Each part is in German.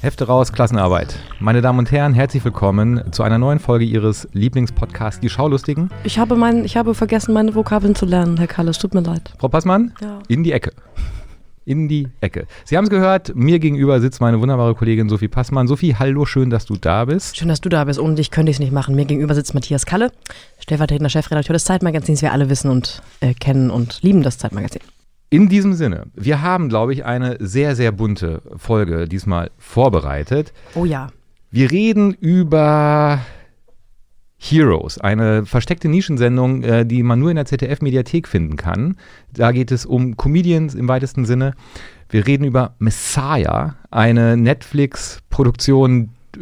Hefte raus, Klassenarbeit. Meine Damen und Herren, herzlich willkommen zu einer neuen Folge Ihres Lieblingspodcasts, Die Schaulustigen. Ich habe, mein, ich habe vergessen, meine Vokabeln zu lernen, Herr Kalle. Es tut mir leid. Frau Passmann, Ja. in die Ecke. In die Ecke. Sie haben es gehört, mir gegenüber sitzt meine wunderbare Kollegin Sophie Passmann. Sophie, hallo, schön, dass du da bist. Schön, dass du da bist. Ohne dich könnte ich es nicht machen. Mir gegenüber sitzt Matthias Kalle, stellvertretender Chefredakteur des Zeitmagazins. Wir alle wissen und äh, kennen und lieben das Zeitmagazin. In diesem Sinne, wir haben, glaube ich, eine sehr, sehr bunte Folge diesmal vorbereitet. Oh ja. Wir reden über Heroes, eine versteckte Nischensendung, äh, die man nur in der ZDF-Mediathek finden kann. Da geht es um Comedians im weitesten Sinne. Wir reden über Messiah, eine Netflix-Produktion,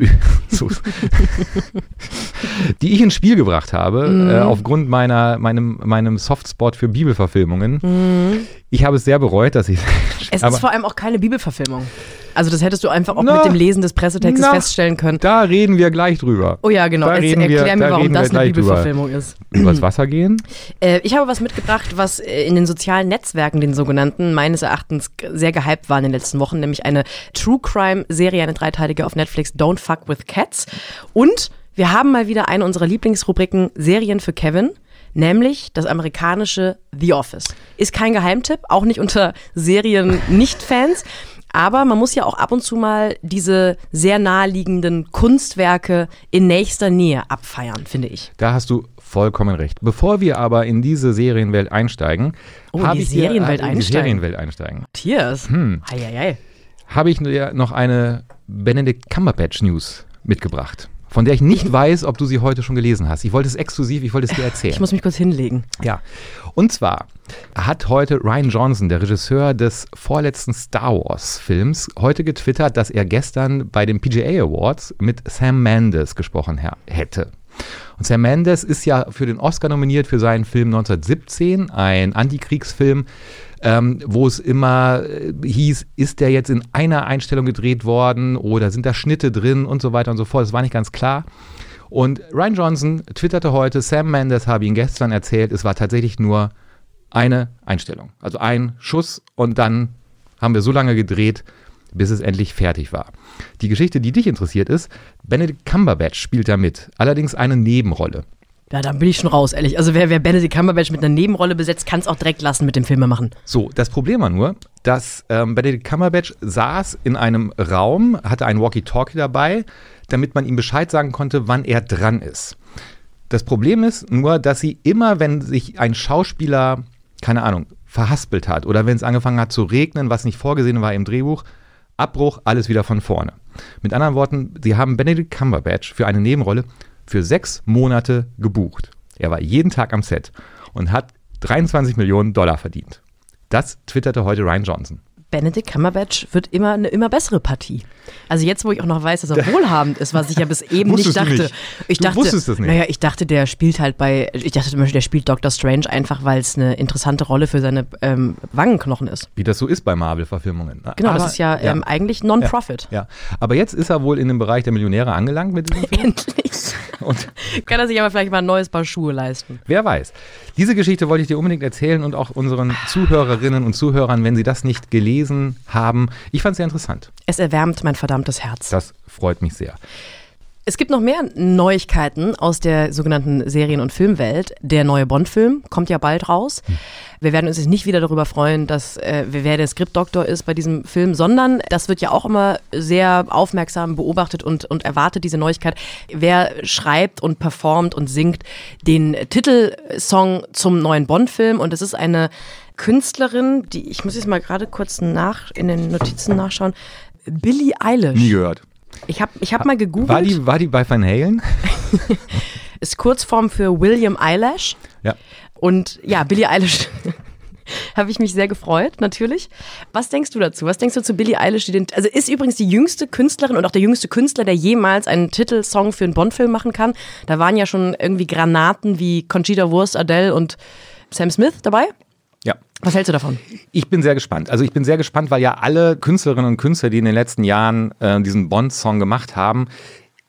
die ich ins Spiel gebracht habe, äh, aufgrund meiner, meinem, meinem Softspot für Bibelverfilmungen. Ich habe es sehr bereut, dass ich. Es aber ist vor allem auch keine Bibelverfilmung. Also das hättest du einfach auch Na, mit dem Lesen des Pressetextes na. feststellen können. da reden wir gleich drüber. Oh ja, genau. Da Jetzt reden wir- erklär da mir, warum das eine gleich drüber. Bibelverfilmung ist. Übers Wasser gehen? Äh, ich habe was mitgebracht, was äh, in den sozialen Netzwerken, den sogenannten, meines Erachtens sehr gehypt war in den letzten Wochen, nämlich eine True Crime Serie, eine dreiteilige auf Netflix, Don't Fuck with Cats. Und wir haben mal wieder eine unserer Lieblingsrubriken Serien für Kevin. Nämlich das amerikanische The Office. Ist kein Geheimtipp, auch nicht unter Serien-Nicht-Fans. Aber man muss ja auch ab und zu mal diese sehr naheliegenden Kunstwerke in nächster Nähe abfeiern, finde ich. Da hast du vollkommen recht. Bevor wir aber in diese Serienwelt einsteigen, Oh, habe ich Serienwelt äh, in die. Serienwelt einsteigen, Matthias. Hm. Habe ich dir noch eine Benedict Cumberbatch News mitgebracht, von der ich nicht weiß, ob du sie heute schon gelesen hast. Ich wollte es exklusiv, ich wollte es dir erzählen. Ich muss mich kurz hinlegen. Ja, und zwar hat heute Ryan Johnson, der Regisseur des vorletzten Star Wars-Films, heute getwittert, dass er gestern bei den PGA Awards mit Sam Mendes gesprochen hätte. Und Sam Mendes ist ja für den Oscar nominiert für seinen Film 1917, ein Antikriegsfilm, ähm, wo es immer äh, hieß, ist der jetzt in einer Einstellung gedreht worden oder sind da Schnitte drin und so weiter und so fort. Das war nicht ganz klar. Und Ryan Johnson twitterte heute, Sam Mendes habe ihn gestern erzählt, es war tatsächlich nur eine Einstellung. Also ein Schuss und dann haben wir so lange gedreht, bis es endlich fertig war. Die Geschichte, die dich interessiert, ist, Benedict Cumberbatch spielt da mit, allerdings eine Nebenrolle. Ja, dann bin ich schon raus, ehrlich. Also wer, wer Benedict Cumberbatch mit einer Nebenrolle besetzt, kann es auch direkt lassen mit dem Filme machen. So, das Problem war nur, dass ähm, Benedict Cumberbatch saß in einem Raum, hatte ein Walkie-Talkie dabei, damit man ihm Bescheid sagen konnte, wann er dran ist. Das Problem ist nur, dass sie immer, wenn sich ein Schauspieler, keine Ahnung, verhaspelt hat oder wenn es angefangen hat zu regnen, was nicht vorgesehen war im Drehbuch, Abbruch, alles wieder von vorne. Mit anderen Worten, sie haben Benedict Cumberbatch für eine Nebenrolle für sechs Monate gebucht. Er war jeden Tag am Set und hat 23 Millionen Dollar verdient. Das twitterte heute Ryan Johnson. Benedict Cumberbatch wird immer eine immer bessere Partie. Also jetzt, wo ich auch noch weiß, dass er wohlhabend ist, was ich ja bis eben nicht dachte. nicht. Ich Du dachte, wusstest das nicht. Naja, ich dachte, der spielt halt bei, ich dachte zum Beispiel, der spielt Doctor Strange einfach, weil es eine interessante Rolle für seine ähm, Wangenknochen ist. Wie das so ist bei Marvel-Verfilmungen. Genau, Aber- das ist ja, Ähm, eigentlich Non-Profit. Ja, aber jetzt ist er wohl in dem Bereich der Millionäre angelangt mit diesem Film. Endlich. Und Kann er sich aber vielleicht mal ein neues Paar Schuhe leisten. wer weiß. Diese Geschichte wollte ich dir unbedingt erzählen und auch unseren Zuhörerinnen und Zuhörern, wenn sie das nicht gelesen haben. Ich fand es sehr interessant. Es erwärmt mein verdammtes Herz. Das freut mich sehr. Es gibt noch mehr Neuigkeiten aus der sogenannten Serien- und Filmwelt. Der neue Bond-Film kommt ja bald raus. Wir werden uns jetzt nicht wieder darüber freuen, dass äh, wer der Skriptdoktor ist bei diesem Film, sondern das wird ja auch immer sehr aufmerksam beobachtet und, und erwartet, diese Neuigkeit. Wer schreibt und performt und singt den Titelsong zum neuen Bond-Film? Und es ist eine Künstlerin, die, ich muss jetzt mal gerade kurz nach in den Notizen nachschauen, Billie Eilish. Nie gehört. Ich habe ich hab mal gegoogelt. War die, war die bei Van Halen? ist Kurzform für William Eyelash. Ja. Und ja, Billie Eilish. Habe ich mich sehr gefreut, natürlich. Was denkst du dazu? Was denkst du zu Billie Eilish? Die den, also ist übrigens die jüngste Künstlerin und auch der jüngste Künstler, der jemals einen Titelsong für einen Bond-Film machen kann. Da waren ja schon irgendwie Granaten wie Conchita Wurst, Adele und Sam Smith dabei. Was hältst du davon? Ich bin sehr gespannt. Also ich bin sehr gespannt, weil ja alle Künstlerinnen und Künstler, die in den letzten Jahren äh, diesen Bond-Song gemacht haben,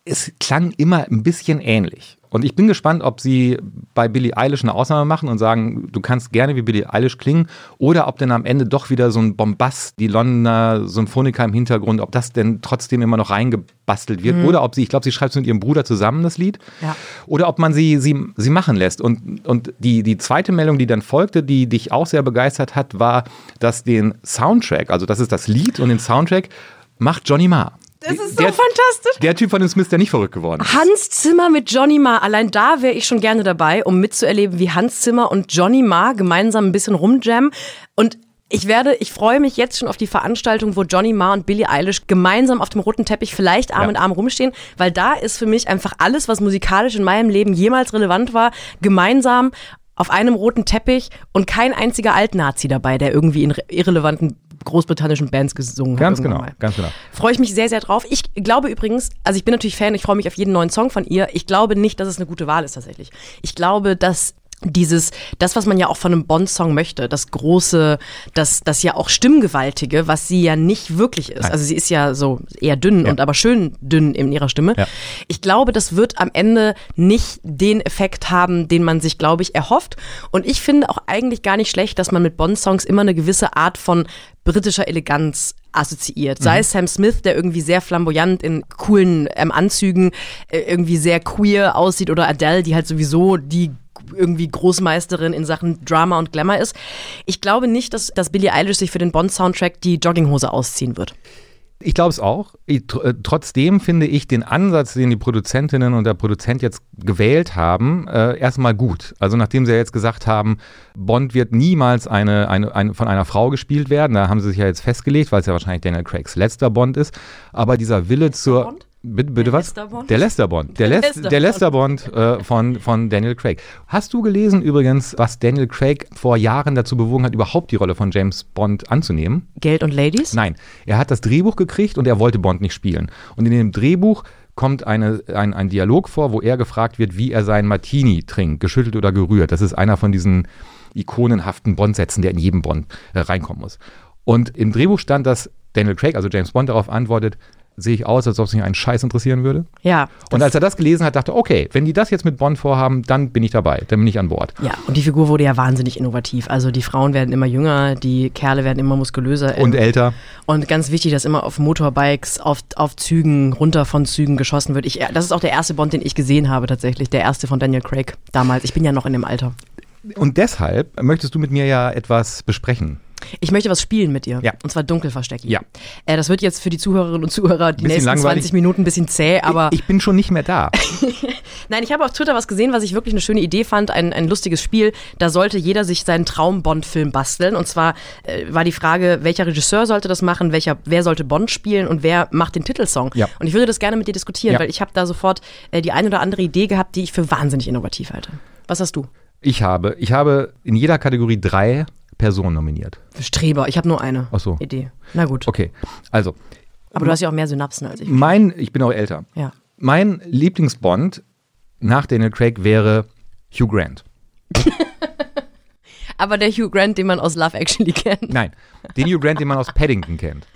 es klang immer ein bisschen ähnlich. Und ich bin gespannt, ob sie bei Billie Eilish eine Ausnahme machen und sagen, du kannst gerne wie Billie Eilish klingen, oder ob denn am Ende doch wieder so ein Bombast, die Londoner Symphoniker im Hintergrund, ob das denn trotzdem immer noch reingebastelt wird, mhm. oder ob sie, ich glaube, sie schreibt es mit ihrem Bruder zusammen, das Lied, ja. oder ob man sie, sie, sie machen lässt. Und, und die, die zweite Meldung, die dann folgte, die dich auch sehr begeistert hat, war, dass den Soundtrack, also das ist das Lied und den Soundtrack, macht Johnny Marr. Das ist so der, fantastisch. Der Typ von den Smiths, der nicht verrückt geworden ist. Hans Zimmer mit Johnny Marr. Allein da wäre ich schon gerne dabei, um mitzuerleben, wie Hans Zimmer und Johnny Marr gemeinsam ein bisschen rumjammen. Und ich werde, ich freue mich jetzt schon auf die Veranstaltung, wo Johnny Marr und Billie Eilish gemeinsam auf dem roten Teppich vielleicht Arm ja. in Arm rumstehen, weil da ist für mich einfach alles, was musikalisch in meinem Leben jemals relevant war, gemeinsam auf einem roten Teppich und kein einziger Altnazi dabei, der irgendwie in irrelevanten großbritannischen Bands gesungen ganz genau, mal. ganz genau. Freue ich mich sehr, sehr drauf. Ich glaube übrigens, also ich bin natürlich Fan, ich freue mich auf jeden neuen Song von ihr. Ich glaube nicht, dass es eine gute Wahl ist tatsächlich. Ich glaube, dass dieses, das, was man ja auch von einem Bond-Song möchte, das große, das, das ja auch Stimmgewaltige, was sie ja nicht wirklich ist. Nein. Also sie ist ja so eher dünn ja. und aber schön dünn in ihrer Stimme. Ja. Ich glaube, das wird am Ende nicht den Effekt haben, den man sich, glaube ich, erhofft. Und ich finde auch eigentlich gar nicht schlecht, dass man mit Bond-Songs immer eine gewisse Art von britischer Eleganz assoziiert. Sei mhm. es Sam Smith, der irgendwie sehr flamboyant in coolen ähm, Anzügen äh, irgendwie sehr queer aussieht oder Adele, die halt sowieso die irgendwie Großmeisterin in Sachen Drama und Glamour ist. Ich glaube nicht, dass, dass Billie Eilish sich für den Bond-Soundtrack die Jogginghose ausziehen wird. Ich glaube es auch. Ich, äh, trotzdem finde ich den Ansatz, den die Produzentinnen und der Produzent jetzt gewählt haben, äh, erstmal gut. Also nachdem sie ja jetzt gesagt haben, Bond wird niemals eine, eine, eine, von einer Frau gespielt werden, da haben sie sich ja jetzt festgelegt, weil es ja wahrscheinlich Daniel Craigs letzter Bond ist. Aber dieser Wille zur... Bond? Bitte, bitte der was? Lesterbond? Der Lesterbond. Der, Les der Lesterbond äh, von, von Daniel Craig. Hast du gelesen übrigens, was Daniel Craig vor Jahren dazu bewogen hat, überhaupt die Rolle von James Bond anzunehmen? Geld und Ladies? Nein. Er hat das Drehbuch gekriegt und er wollte Bond nicht spielen. Und in dem Drehbuch kommt eine, ein, ein Dialog vor, wo er gefragt wird, wie er seinen Martini trinkt, geschüttelt oder gerührt. Das ist einer von diesen ikonenhaften Bond-Sätzen, der in jedem Bond äh, reinkommen muss. Und im Drehbuch stand, dass Daniel Craig, also James Bond, darauf antwortet, sehe ich aus, als ob es mich einen Scheiß interessieren würde. Ja. Und als er das gelesen hat, dachte er, okay, wenn die das jetzt mit Bond vorhaben, dann bin ich dabei, dann bin ich an Bord. Ja, und die Figur wurde ja wahnsinnig innovativ. Also die Frauen werden immer jünger, die Kerle werden immer muskulöser. Und älter. Und ganz wichtig, dass immer auf Motorbikes, auf, auf Zügen, runter von Zügen geschossen wird. Ich, das ist auch der erste Bond, den ich gesehen habe tatsächlich. Der erste von Daniel Craig damals. Ich bin ja noch in dem Alter. Und deshalb möchtest du mit mir ja etwas besprechen. Ich möchte was spielen mit dir. Ja. Und zwar dunkel verstecken. Ja. Äh, das wird jetzt für die Zuhörerinnen und Zuhörer die nächsten langweilig. 20 Minuten ein bisschen zäh, aber. Ich, ich bin schon nicht mehr da. Nein, ich habe auf Twitter was gesehen, was ich wirklich eine schöne Idee fand. Ein, ein lustiges Spiel. Da sollte jeder sich seinen Traum-Bond-Film basteln. Und zwar äh, war die Frage, welcher Regisseur sollte das machen, welcher, wer sollte Bond spielen und wer macht den Titelsong. Ja. Und ich würde das gerne mit dir diskutieren, ja. weil ich habe da sofort äh, die eine oder andere Idee gehabt, die ich für wahnsinnig innovativ halte. Was hast du? Ich habe, ich habe in jeder Kategorie drei Person nominiert. Streber, ich habe nur eine Ach so. Idee. Na gut. Okay, also. Aber du hast ja auch mehr Synapsen als ich. Mein, ich bin auch älter. Ja. Mein Lieblingsbond nach Daniel Craig wäre Hugh Grant. Aber der Hugh Grant, den man aus Love Actually kennt. Nein, den Hugh Grant, den man aus Paddington kennt.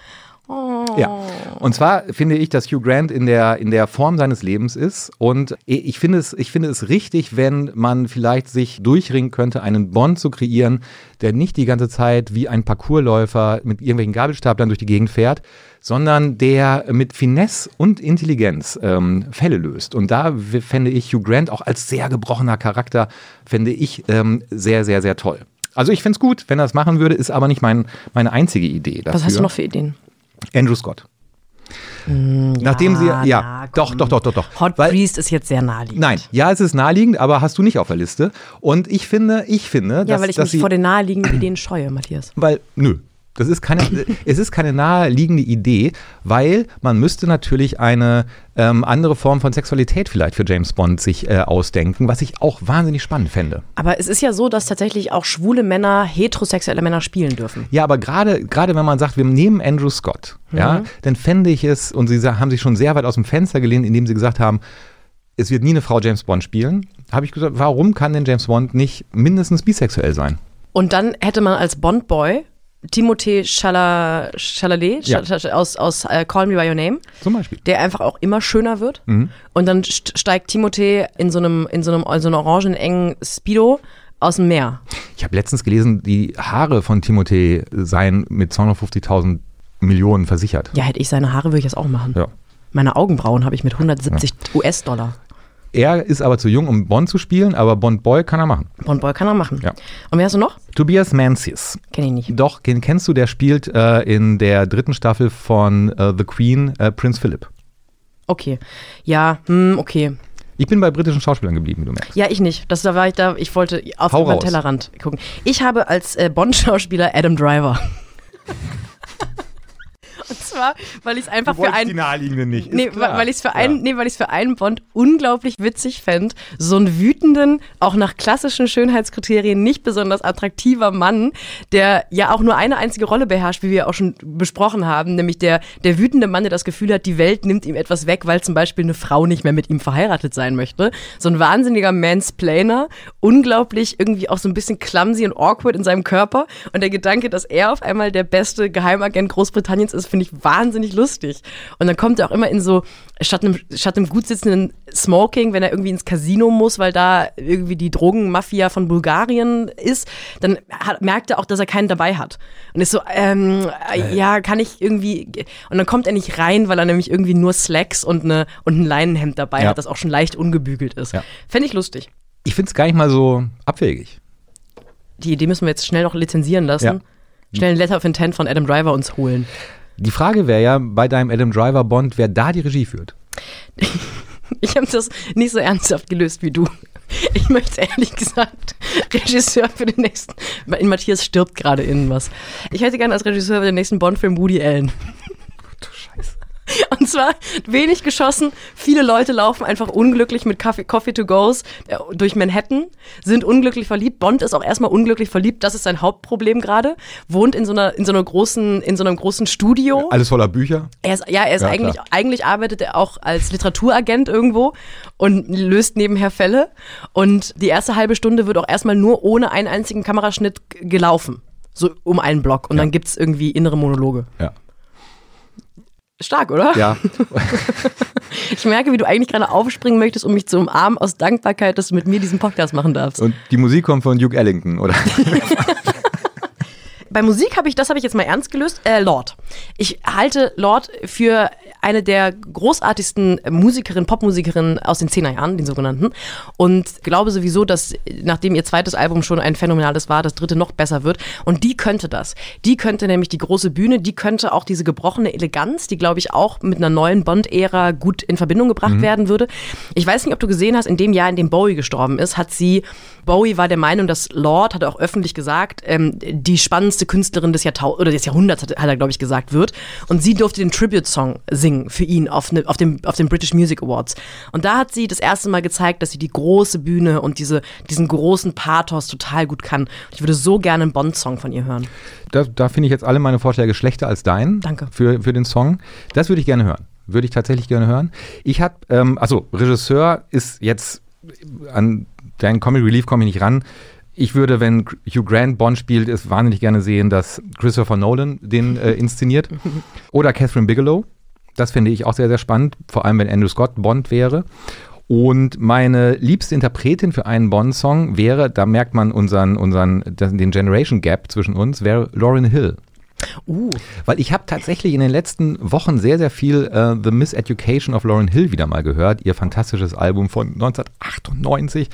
Ja. Und zwar finde ich, dass Hugh Grant in der, in der Form seines Lebens ist. Und ich finde, es, ich finde es richtig, wenn man vielleicht sich durchringen könnte, einen Bond zu kreieren, der nicht die ganze Zeit wie ein Parcoursläufer mit irgendwelchen Gabelstaplern durch die Gegend fährt, sondern der mit Finesse und Intelligenz ähm, Fälle löst. Und da fände ich Hugh Grant auch als sehr gebrochener Charakter, fände ich ähm, sehr, sehr, sehr toll. Also ich fände es gut, wenn er es machen würde, ist aber nicht mein, meine einzige Idee dafür. Was hast du noch für Ideen? Andrew Scott. Mm, Nachdem ja, sie, ja, na, doch, doch, doch, doch, doch. Hot Weil, Priest ist jetzt sehr naheliegend. Nein, ja, es ist naheliegend, aber hast du nicht auf der Liste. Und ich finde, ich finde, ja, dass, weil ich mich sie, vor den naheliegenden Ideen scheue, Matthias. Weil, nö, das ist keine, es ist keine naheliegende Idee, weil man müsste natürlich eine ähm, andere Form von Sexualität vielleicht für James Bond sich äh, ausdenken, was ich auch wahnsinnig spannend fände. Aber es ist ja so, dass tatsächlich auch schwule Männer heterosexuelle Männer spielen dürfen. Ja, aber gerade gerade wenn man sagt, wir nehmen Andrew Scott, mhm. ja, dann fände ich es, und sie haben sich schon sehr weit aus dem Fenster gelehnt, indem sie gesagt haben, es wird nie eine Frau James Bond spielen, habe ich gesagt, warum kann denn James Bond nicht mindestens bisexuell sein? Und dann hätte man als Bond-Boy Timothée Chala- Chalalet Ja. Aus, aus äh, Call Me By Your Name, Zum Beispiel. der einfach auch immer schöner wird. Und dann st- steigt Timothée in so einem, in so einem, in so einem orangen engen Speedo aus dem Meer. Ich habe letztens gelesen, die Haare von Timothée seien mit 250.000 Millionen versichert. Ja, hätte ich seine Haare, würde ich das auch machen. Ja. Meine Augenbrauen habe ich mit 170 US-Dollar. Er ist aber zu jung, um Bond zu spielen, aber Bond Boy kann er machen. Bond-Boy kann er machen. Ja. Und wer hast du noch? Tobias Mancis. Kenn ich nicht. Doch, den kennst du, der spielt äh, in der dritten Staffel von äh, The Queen äh, Prinz Philip. Okay. Ja, hm, okay. Ich bin bei britischen Schauspielern geblieben, wie du merkst. Ja, ich nicht. Das, da war ich da, ich wollte auf den. Tellerrand gucken. Ich habe als äh, Bond-Schauspieler Adam Driver. Und zwar, weil ich es einfach für einen. naheliegenden nicht. Nee, weil ich es für einen, nee, weil ich es für einen Bond unglaublich witzig fände, so einen wütenden, auch nach klassischen Schönheitskriterien nicht besonders attraktiver Mann, der ja auch nur eine einzige Rolle beherrscht, wie wir auch schon besprochen haben, nämlich der, der wütende Mann, der das Gefühl hat, die Welt nimmt ihm etwas weg, weil zum Beispiel eine Frau nicht mehr mit ihm verheiratet sein möchte. So ein wahnsinniger Mansplainer, unglaublich irgendwie auch so ein bisschen clumsy und awkward in seinem Körper und der Gedanke, dass er auf einmal der beste Geheimagent Großbritanniens ist, finde ich wahnsinnig lustig. Und dann kommt er auch immer in so, statt einem, statt einem gut sitzenden Smoking, wenn er irgendwie ins Casino muss, weil da irgendwie die Drogenmafia von Bulgarien ist, dann hat, merkt er auch, dass er keinen dabei hat. Und ist so, ähm, äh, ja, kann ich irgendwie. Und dann kommt er nicht rein, weil er nämlich irgendwie nur Slacks und, eine, und ein Leinenhemd dabei Ja. hat, das auch schon leicht ungebügelt ist. Ja. Fände ich lustig. Ich finde es gar nicht mal so abwegig. Die Idee müssen wir jetzt schnell noch lizenzieren lassen. Ja. Schnell ein Letter of Intent von Adam Driver uns holen. Die Frage wäre ja bei deinem Adam Driver Bond, wer da die Regie führt. Ich habe das nicht so ernsthaft gelöst wie du. Ich möchte ehrlich gesagt Regisseur für den nächsten. In Matthias stirbt gerade innen was. Ich hätte gerne als Regisseur für den nächsten Bond-Film Woody Allen. Und zwar wenig geschossen. Viele Leute laufen einfach unglücklich mit Coffee, Coffee to Goes äh, durch Manhattan, sind unglücklich verliebt. Bond ist auch erstmal unglücklich verliebt. Das ist sein Hauptproblem gerade. Wohnt in so einer, in so einer großen, in so einem großen Studio. Alles voller Bücher. Er ist, ja, er ist Ja, eigentlich, klar. eigentlich arbeitet er auch als Literaturagent irgendwo und löst nebenher Fälle. Und die erste halbe Stunde wird auch erstmal nur ohne einen einzigen Kameraschnitt gelaufen. So um einen Block. Und Ja. dann gibt's irgendwie innere Monologe. Ja. Stark, oder? Ja. Ich merke, wie du eigentlich gerade aufspringen möchtest, um mich zu umarmen aus Dankbarkeit, dass du mit mir diesen Podcast machen darfst. Und die Musik kommt von Duke Ellington, oder? Bei Musik habe ich, das habe ich jetzt mal ernst gelöst, äh, Lord. Ich halte Lord für eine der großartigsten Musikerinnen, Popmusikerinnen aus den 10er Jahren, den sogenannten. Und glaube sowieso, dass nachdem ihr zweites Album schon ein phänomenales war, das dritte noch besser wird. Und die könnte das. Die könnte nämlich die große Bühne, die könnte auch diese gebrochene Eleganz, die glaube ich auch mit einer neuen Bond-Ära gut in Verbindung gebracht werden würde. Ich weiß nicht, ob du gesehen hast, in dem Jahr, in dem Bowie gestorben ist, hat sie, Bowie war der Meinung, dass Lord, hat er auch öffentlich gesagt, ähm, die spannendste Künstlerin des Jahrtausends oder des Jahrhunderts, hat, hat er, glaube ich, gesagt, wird. Und sie durfte den Tribute-Song singen für ihn auf, ne, auf, dem, auf den British Music Awards. Und da hat sie das erste Mal gezeigt, dass sie die große Bühne und diese, diesen großen Pathos total gut kann. Ich würde so gerne einen Bond-Song von ihr hören. Da, da finde ich jetzt alle meine Vorschläge schlechter als dein. Danke. Für, für den Song. Das würde ich gerne hören. Würde ich tatsächlich gerne hören. Ich habe, ähm, also Regisseur ist jetzt an deinen Comic Relief komme ich nicht ran. Ich würde, wenn Hugh Grant Bond spielt, es wahnsinnig gerne sehen, dass Christopher Nolan den äh, inszeniert. Oder Catherine Bigelow. Das finde ich auch sehr, sehr spannend. Vor allem, wenn Andrew Scott Bond wäre. Und meine liebste Interpretin für einen Bond-Song wäre, da merkt man unseren, unseren, den Generation Gap zwischen uns, wäre Lauryn Hill. Uh, Weil ich habe tatsächlich in den letzten Wochen sehr, sehr viel äh, The Miseducation of Lauryn Hill wieder mal gehört. Ihr fantastisches Album von 1998.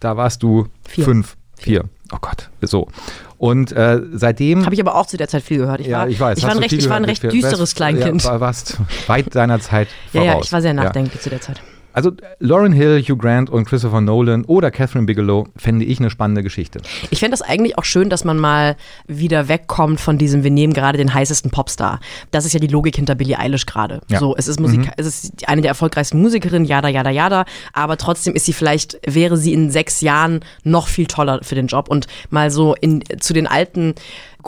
Da warst du Vier. fünf, vier. Oh Gott, so. Und äh, seitdem. habe ich aber auch zu der Zeit viel gehört. Ich ja, war, ich weiß. Ich war ein recht, ich war ein recht düsteres Kleinkind. Ja, war- warst weit deiner Zeit Ja, voraus. ja, ich war sehr Ja. nachdenklich zu der Zeit. Also Lauryn Hill, Hugh Grant und Christopher Nolan oder Catherine Bigelow fände ich eine spannende Geschichte. Ich fände das eigentlich auch schön, dass man mal wieder wegkommt von diesem, wir nehmen gerade den heißesten Popstar. Das ist ja die Logik hinter Billie Eilish gerade. Ja. So, es ist Musik, es ist eine der erfolgreichsten Musikerinnen, jada, jada, jada, aber trotzdem ist sie vielleicht, wäre sie in sechs Jahren noch viel toller für den Job und mal so in, zu den alten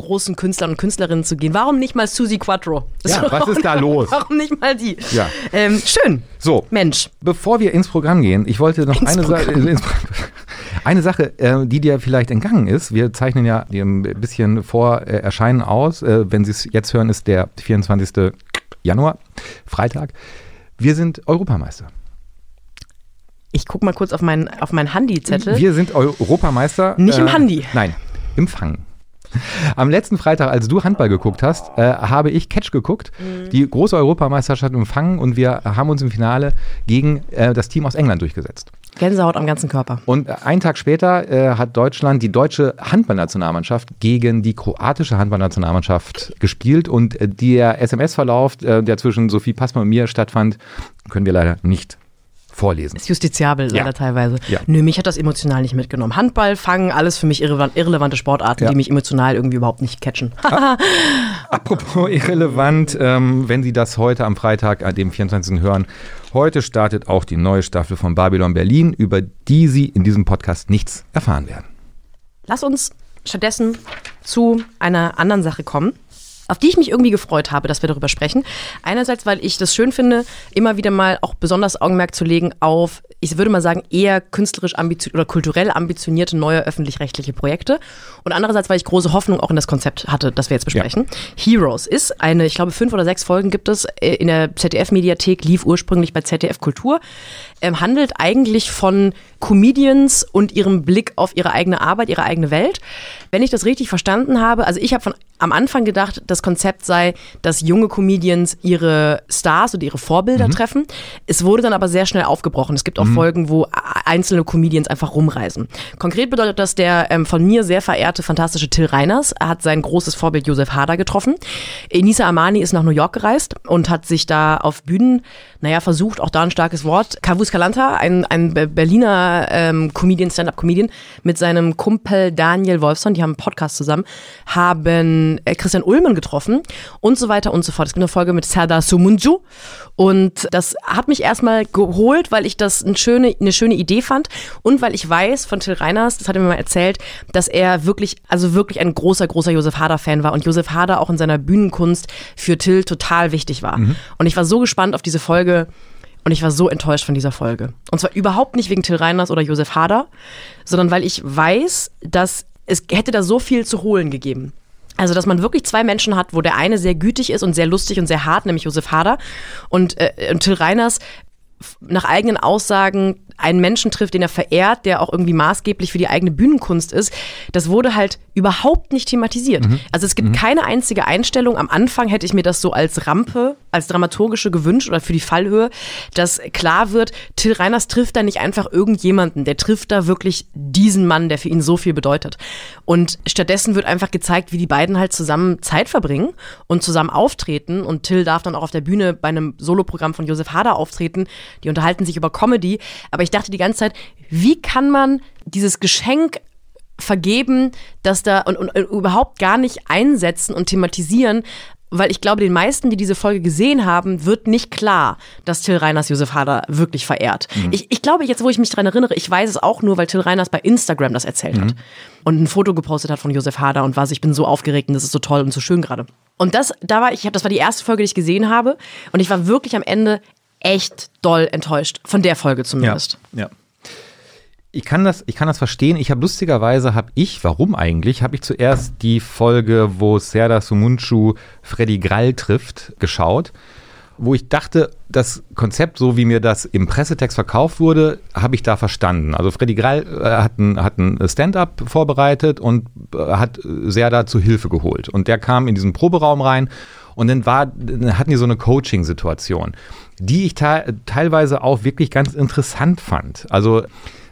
großen Künstlern und Künstlerinnen zu gehen. Warum nicht mal Susie Quattro? Ja, was ist da los? Warum nicht mal die? Ja. Ähm, schön. So, Mensch. Bevor wir ins Programm gehen, ich wollte noch Ins eine Sache. Programm. Ins, Eine Sache, äh, die dir vielleicht entgangen ist, wir zeichnen ja ein bisschen vor äh, Erscheinen aus. Äh, wenn Sie es jetzt hören, ist der 24. Januar, Freitag. Wir sind Europameister. Ich gucke mal kurz auf meinen auf mein Handyzettel. Wir sind Europameister. Nicht im Handy. Nein, im Fangen. Am letzten Freitag, als du Handball geguckt hast, äh, habe ich Catch geguckt, mhm. die große Europameisterschaft empfangen und wir haben uns im Finale gegen äh, das Team aus England durchgesetzt. Gänsehaut am ganzen Körper. Und einen Tag später äh, hat Deutschland die deutsche Handballnationalmannschaft gegen die kroatische Handballnationalmannschaft gespielt und äh, der SMS-Verlauf, äh, der zwischen Sophie Passmann und mir stattfand, können wir leider nicht vorlesen. Ist justiziabel Ja. leider teilweise. Ja. Nö, mich hat das emotional nicht mitgenommen. Handball, Fangen, alles für mich irrelevant, irrelevante Sportarten, Ja. die mich emotional irgendwie überhaupt nicht catchen. Apropos irrelevant, ähm, wenn Sie das heute am Freitag, an dem 24. hören, heute startet auch die neue Staffel von Babylon Berlin, über die Sie in diesem Podcast nichts erfahren werden. Lass uns stattdessen zu einer anderen Sache kommen, auf die ich mich irgendwie gefreut habe, dass wir darüber sprechen. Einerseits, weil ich das schön finde, immer wieder mal auch besonders Augenmerk zu legen auf, ich würde mal sagen, eher künstlerisch ambitionierte oder kulturell ambitionierte neue öffentlich-rechtliche Projekte. Und andererseits, weil ich große Hoffnung auch in das Konzept hatte, das wir jetzt besprechen. Heroes ist eine, ich glaube, fünf oder sechs Folgen gibt es äh, in der ZDF-Mediathek, lief ursprünglich bei ZDF Kultur, ähm, handelt eigentlich von Comedians und ihrem Blick auf ihre eigene Arbeit, ihre eigene Welt. Wenn ich das richtig verstanden habe, also ich habe von am Anfang gedacht, das Konzept sei, dass junge Comedians ihre Stars oder ihre Vorbilder treffen. Es wurde dann aber sehr schnell aufgebrochen. Es gibt auch Folgen, wo einzelne Comedians einfach rumreisen. Konkret bedeutet das, der ähm, von mir sehr verehrte, fantastische Till Reiners hat sein großes Vorbild Josef Hader getroffen. Enisa Amani ist nach New York gereist und hat sich da auf Bühnen, naja, versucht, auch da ein starkes Wort, Kavus Kalanta, ein, ein Be- Berliner ähm, Comedian, Stand-Up-Comedian, mit seinem Kumpel Daniel Wolfson, die haben einen Podcast zusammen, haben äh, Christian Ullmann getroffen und so weiter und so fort. Es gibt eine Folge mit Serdar Sumunju und das hat mich erstmal geholt, weil ich das eine schöne, eine schöne Idee fand und weil ich weiß von Till Reiners, das hat er mir mal erzählt, dass er wirklich, also wirklich ein großer, großer Josef Hader-Fan war und Josef Hader auch in seiner Bühnenkunst für Till total wichtig war. Und ich war so gespannt auf diese Folge, und ich war so enttäuscht von dieser Folge. Und zwar überhaupt nicht wegen Till Reiners oder Josef Hader, sondern weil ich weiß, dass es hätte da so viel zu holen gegeben. Also, dass man wirklich zwei Menschen hat, wo der eine sehr gütig ist und sehr lustig und sehr hart, nämlich Josef Hader, und, äh, und Till Reiners nach eigenen Aussagen einen Menschen trifft, den er verehrt, der auch irgendwie maßgeblich für die eigene Bühnenkunst ist, das wurde halt überhaupt nicht thematisiert. Also es gibt keine einzige Einstellung. Am Anfang hätte ich mir das so als Rampe, als dramaturgische gewünscht oder für die Fallhöhe, dass klar wird, Till Reiners trifft da nicht einfach irgendjemanden, der trifft da wirklich diesen Mann, der für ihn so viel bedeutet. Und stattdessen wird einfach gezeigt, wie die beiden halt zusammen Zeit verbringen und zusammen auftreten. Und Till darf dann auch auf der Bühne bei einem Soloprogramm von Josef Hader auftreten. Die unterhalten sich über Comedy. Aber ich dachte die ganze Zeit, wie kann man dieses Geschenk vergeben, dass da und, und, und überhaupt gar nicht einsetzen und thematisieren, weil ich glaube, den meisten, die diese Folge gesehen haben, wird nicht klar, dass Till Reiners Josef Hader wirklich verehrt. Ich, ich glaube, jetzt, wo ich mich dran erinnere, ich weiß es auch nur, weil Till Reiners bei Instagram das erzählt hat und ein Foto gepostet hat von Josef Hader und war so, ich bin so aufgeregt und das ist so toll und so schön gerade. Und das, da war ich, ich das war die erste Folge, die ich gesehen habe und ich war wirklich am Ende echt doll enttäuscht. Von der Folge zumindest. Ja. Ich kann das, ich kann das verstehen. Ich habe lustigerweise, habe ich, warum eigentlich, habe ich zuerst die Folge, wo Serdar Sumunchu Freddy Grall trifft, geschaut, wo ich dachte, das Konzept, so wie mir das im Pressetext verkauft wurde, habe ich da verstanden. Also Freddy Grall äh, hat ein, hat ein Stand-up vorbereitet und äh, hat Serdar zu Hilfe geholt. Und der kam in diesen Proberaum rein und dann war, dann hatten die so eine Coaching-Situation, die ich te teilweise auch wirklich ganz interessant fand. Also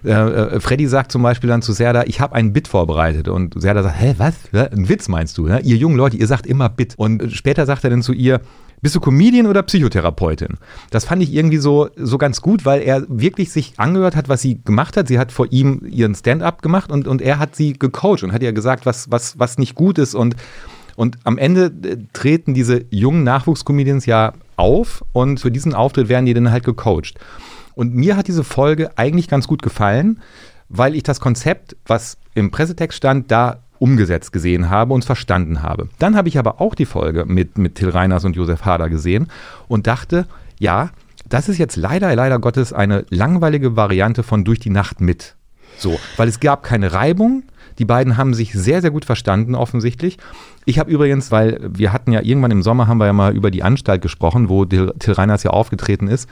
äh, äh, Freddy sagt zum Beispiel dann zu Serda, ich habe einen Bit vorbereitet. Und Serda sagt, hä, was? Ein Witz meinst du? Ne? Ihr jungen Leute, ihr sagt immer Bit. Und später sagt er dann zu ihr, bist du Comedian oder Psychotherapeutin? Das fand ich irgendwie so, so ganz gut, weil er wirklich sich angehört hat, was sie gemacht hat. Sie hat vor ihm ihren Stand-up gemacht und, und er hat sie gecoacht und hat ihr gesagt, was, was, was nicht gut ist. Und, und am Ende äh, treten diese jungen Nachwuchscomedians ja auf und für diesen Auftritt werden die dann halt gecoacht. Und mir hat diese Folge eigentlich ganz gut gefallen, weil ich das Konzept, was im Pressetext stand, da umgesetzt gesehen habe und verstanden habe. Dann habe ich aber auch die Folge mit, mit Till Reiners und Josef Hader gesehen und dachte, ja, das ist jetzt leider, leider Gottes eine langweilige Variante von Durch die Nacht mit. So, weil es gab keine Reibung. Die beiden haben sich sehr, sehr gut verstanden, offensichtlich. Ich habe übrigens, weil wir hatten ja irgendwann im Sommer, haben wir ja mal über die Anstalt gesprochen, wo Till Reiners ja aufgetreten ist.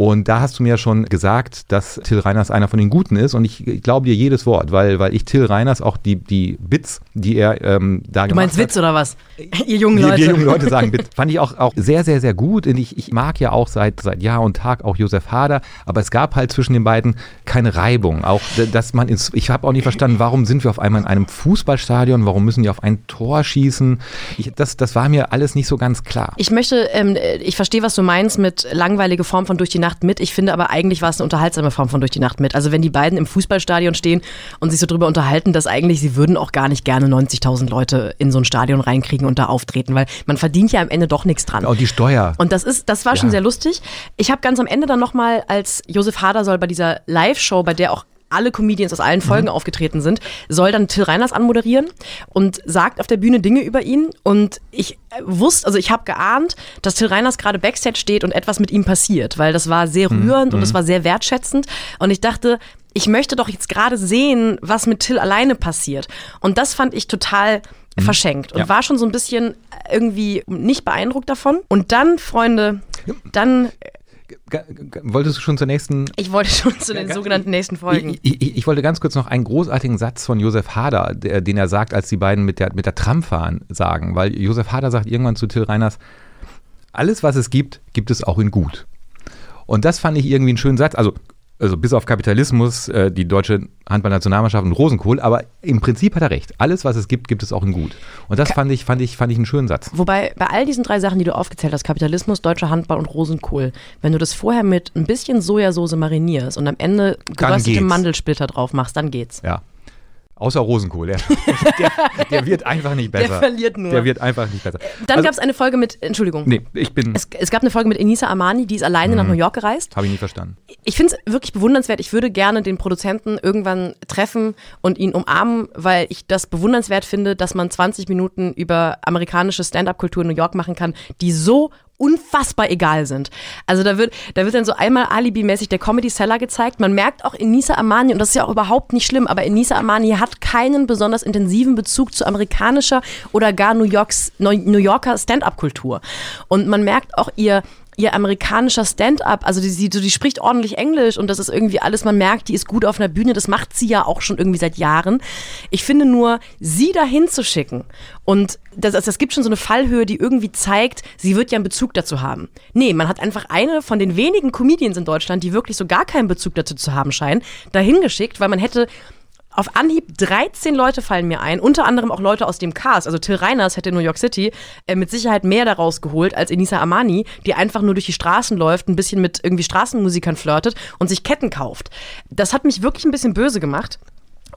Und da hast du mir ja schon gesagt, dass Till Reiners einer von den Guten ist. Und ich, ich glaube dir jedes Wort, weil, weil ich Till Reiners auch die, die Bits, die er ähm, da du gemacht hat. Du meinst Witz oder was? Ihr jungen Leute. Wir, wir jungen Leute sagen Bits. Fand ich auch, auch sehr, sehr, sehr gut. Und ich, ich mag ja auch seit, seit Jahr und Tag auch Josef Hader. Aber es gab halt zwischen den beiden keine Reibung. Auch, dass man ins, ich habe auch nicht verstanden, warum sind wir auf einmal in einem Fußballstadion? Warum müssen die auf ein Tor schießen? Ich, das, das war mir alles nicht so ganz klar. Ich möchte, ähm, ich verstehe, was du meinst mit langweilige Form von durch die Nacht mit. Ich finde aber eigentlich war es eine unterhaltsame Form von Durch die Nacht mit. Also wenn die beiden im Fußballstadion stehen und sich so drüber unterhalten, dass eigentlich sie würden auch gar nicht gerne 90.000 Leute in so ein Stadion reinkriegen und da auftreten, weil man verdient ja am Ende doch nichts dran. Auch die Steuer. Und das ist, das war ja. schon sehr lustig. Ich habe ganz am Ende dann nochmal, als Josef Hader soll bei dieser Live-Show, bei der auch alle Comedians aus allen Folgen mhm. aufgetreten sind, soll dann Till Reiners anmoderieren und sagt auf der Bühne Dinge über ihn. Und ich wusste, also ich habe geahnt, dass Till Reiners gerade Backstage steht und etwas mit ihm passiert, weil das war sehr mhm. rührend mhm. und es war sehr wertschätzend. Und ich dachte, ich möchte doch jetzt gerade sehen, was mit Till alleine passiert. Und das fand ich total mhm. verschenkt und ja. war schon so ein bisschen irgendwie nicht beeindruckt davon. Und dann, Freunde, dann Wolltest du schon zur nächsten? Ich wollte schon zu den sogenannten nächsten Folgen. Ich, ich, ich, wollte ganz kurz noch einen großartigen Satz von Josef Hader, der, den er sagt, als die beiden mit der, mit der Tram fahren, sagen. Weil Josef Hader sagt irgendwann zu Till Reiners, alles, was es gibt, gibt es auch in gut. Und das fand ich irgendwie einen schönen Satz. Also also bis auf Kapitalismus, äh, die deutsche Handballnationalmannschaft und Rosenkohl, aber im Prinzip hat er recht. Alles, was es gibt, gibt es auch in gut. Und das fand ich, fand ich, fand ich einen schönen Satz. Wobei bei all diesen drei Sachen, die du aufgezählt hast, Kapitalismus, deutscher Handball und Rosenkohl, wenn du das vorher mit ein bisschen Sojasauce marinierst und am Ende geröstete Mandelsplitter drauf machst, dann geht's. Ja. Außer Rosenkohl. Der, der, der, wird einfach nicht besser. Der verliert nur. Der wird einfach nicht besser. Dann also, gab es eine Folge mit, Entschuldigung. Nee, ich bin. Es, es gab eine Folge mit Enisa Armani, die ist alleine nach mhm. New York gereist. Habe ich nicht verstanden. Ich finde es wirklich bewundernswert. Ich würde gerne den Produzenten irgendwann treffen und ihn umarmen, weil ich das bewundernswert finde, dass man 20 Minuten über amerikanische Stand-up-Kultur in New York machen kann, die so unfassbar egal sind. Also da wird, da wird dann so einmal Alibi-mäßig der Comedy-Seller gezeigt. Man merkt auch Enisa Amani, und das ist ja auch überhaupt nicht schlimm, aber Enisa Amani hat keinen besonders intensiven Bezug zu amerikanischer oder gar New, Yorks, New Yorker Stand-up-Kultur. Und man merkt auch ihr, ihr amerikanischer Stand-up, also die, die, die spricht ordentlich Englisch und das ist irgendwie alles, man merkt, die ist gut auf einer Bühne, das macht sie ja auch schon irgendwie seit Jahren. Ich finde nur, sie dahin zu schicken und das, das, das gibt schon so eine Fallhöhe, die irgendwie zeigt, sie wird ja einen Bezug dazu haben. Nee, man hat einfach eine von den wenigen Comedians in Deutschland, die wirklich so gar keinen Bezug dazu zu haben scheinen, dahin geschickt, weil man hätte auf Anhieb 13 Leute fallen mir ein, unter anderem auch Leute aus dem Cast. Also Till Reiners hätte in New York City äh, mit Sicherheit mehr daraus geholt als Enisa Amani, die einfach nur durch die Straßen läuft, ein bisschen mit irgendwie Straßenmusikern flirtet und sich Ketten kauft. Das hat mich wirklich ein bisschen böse gemacht.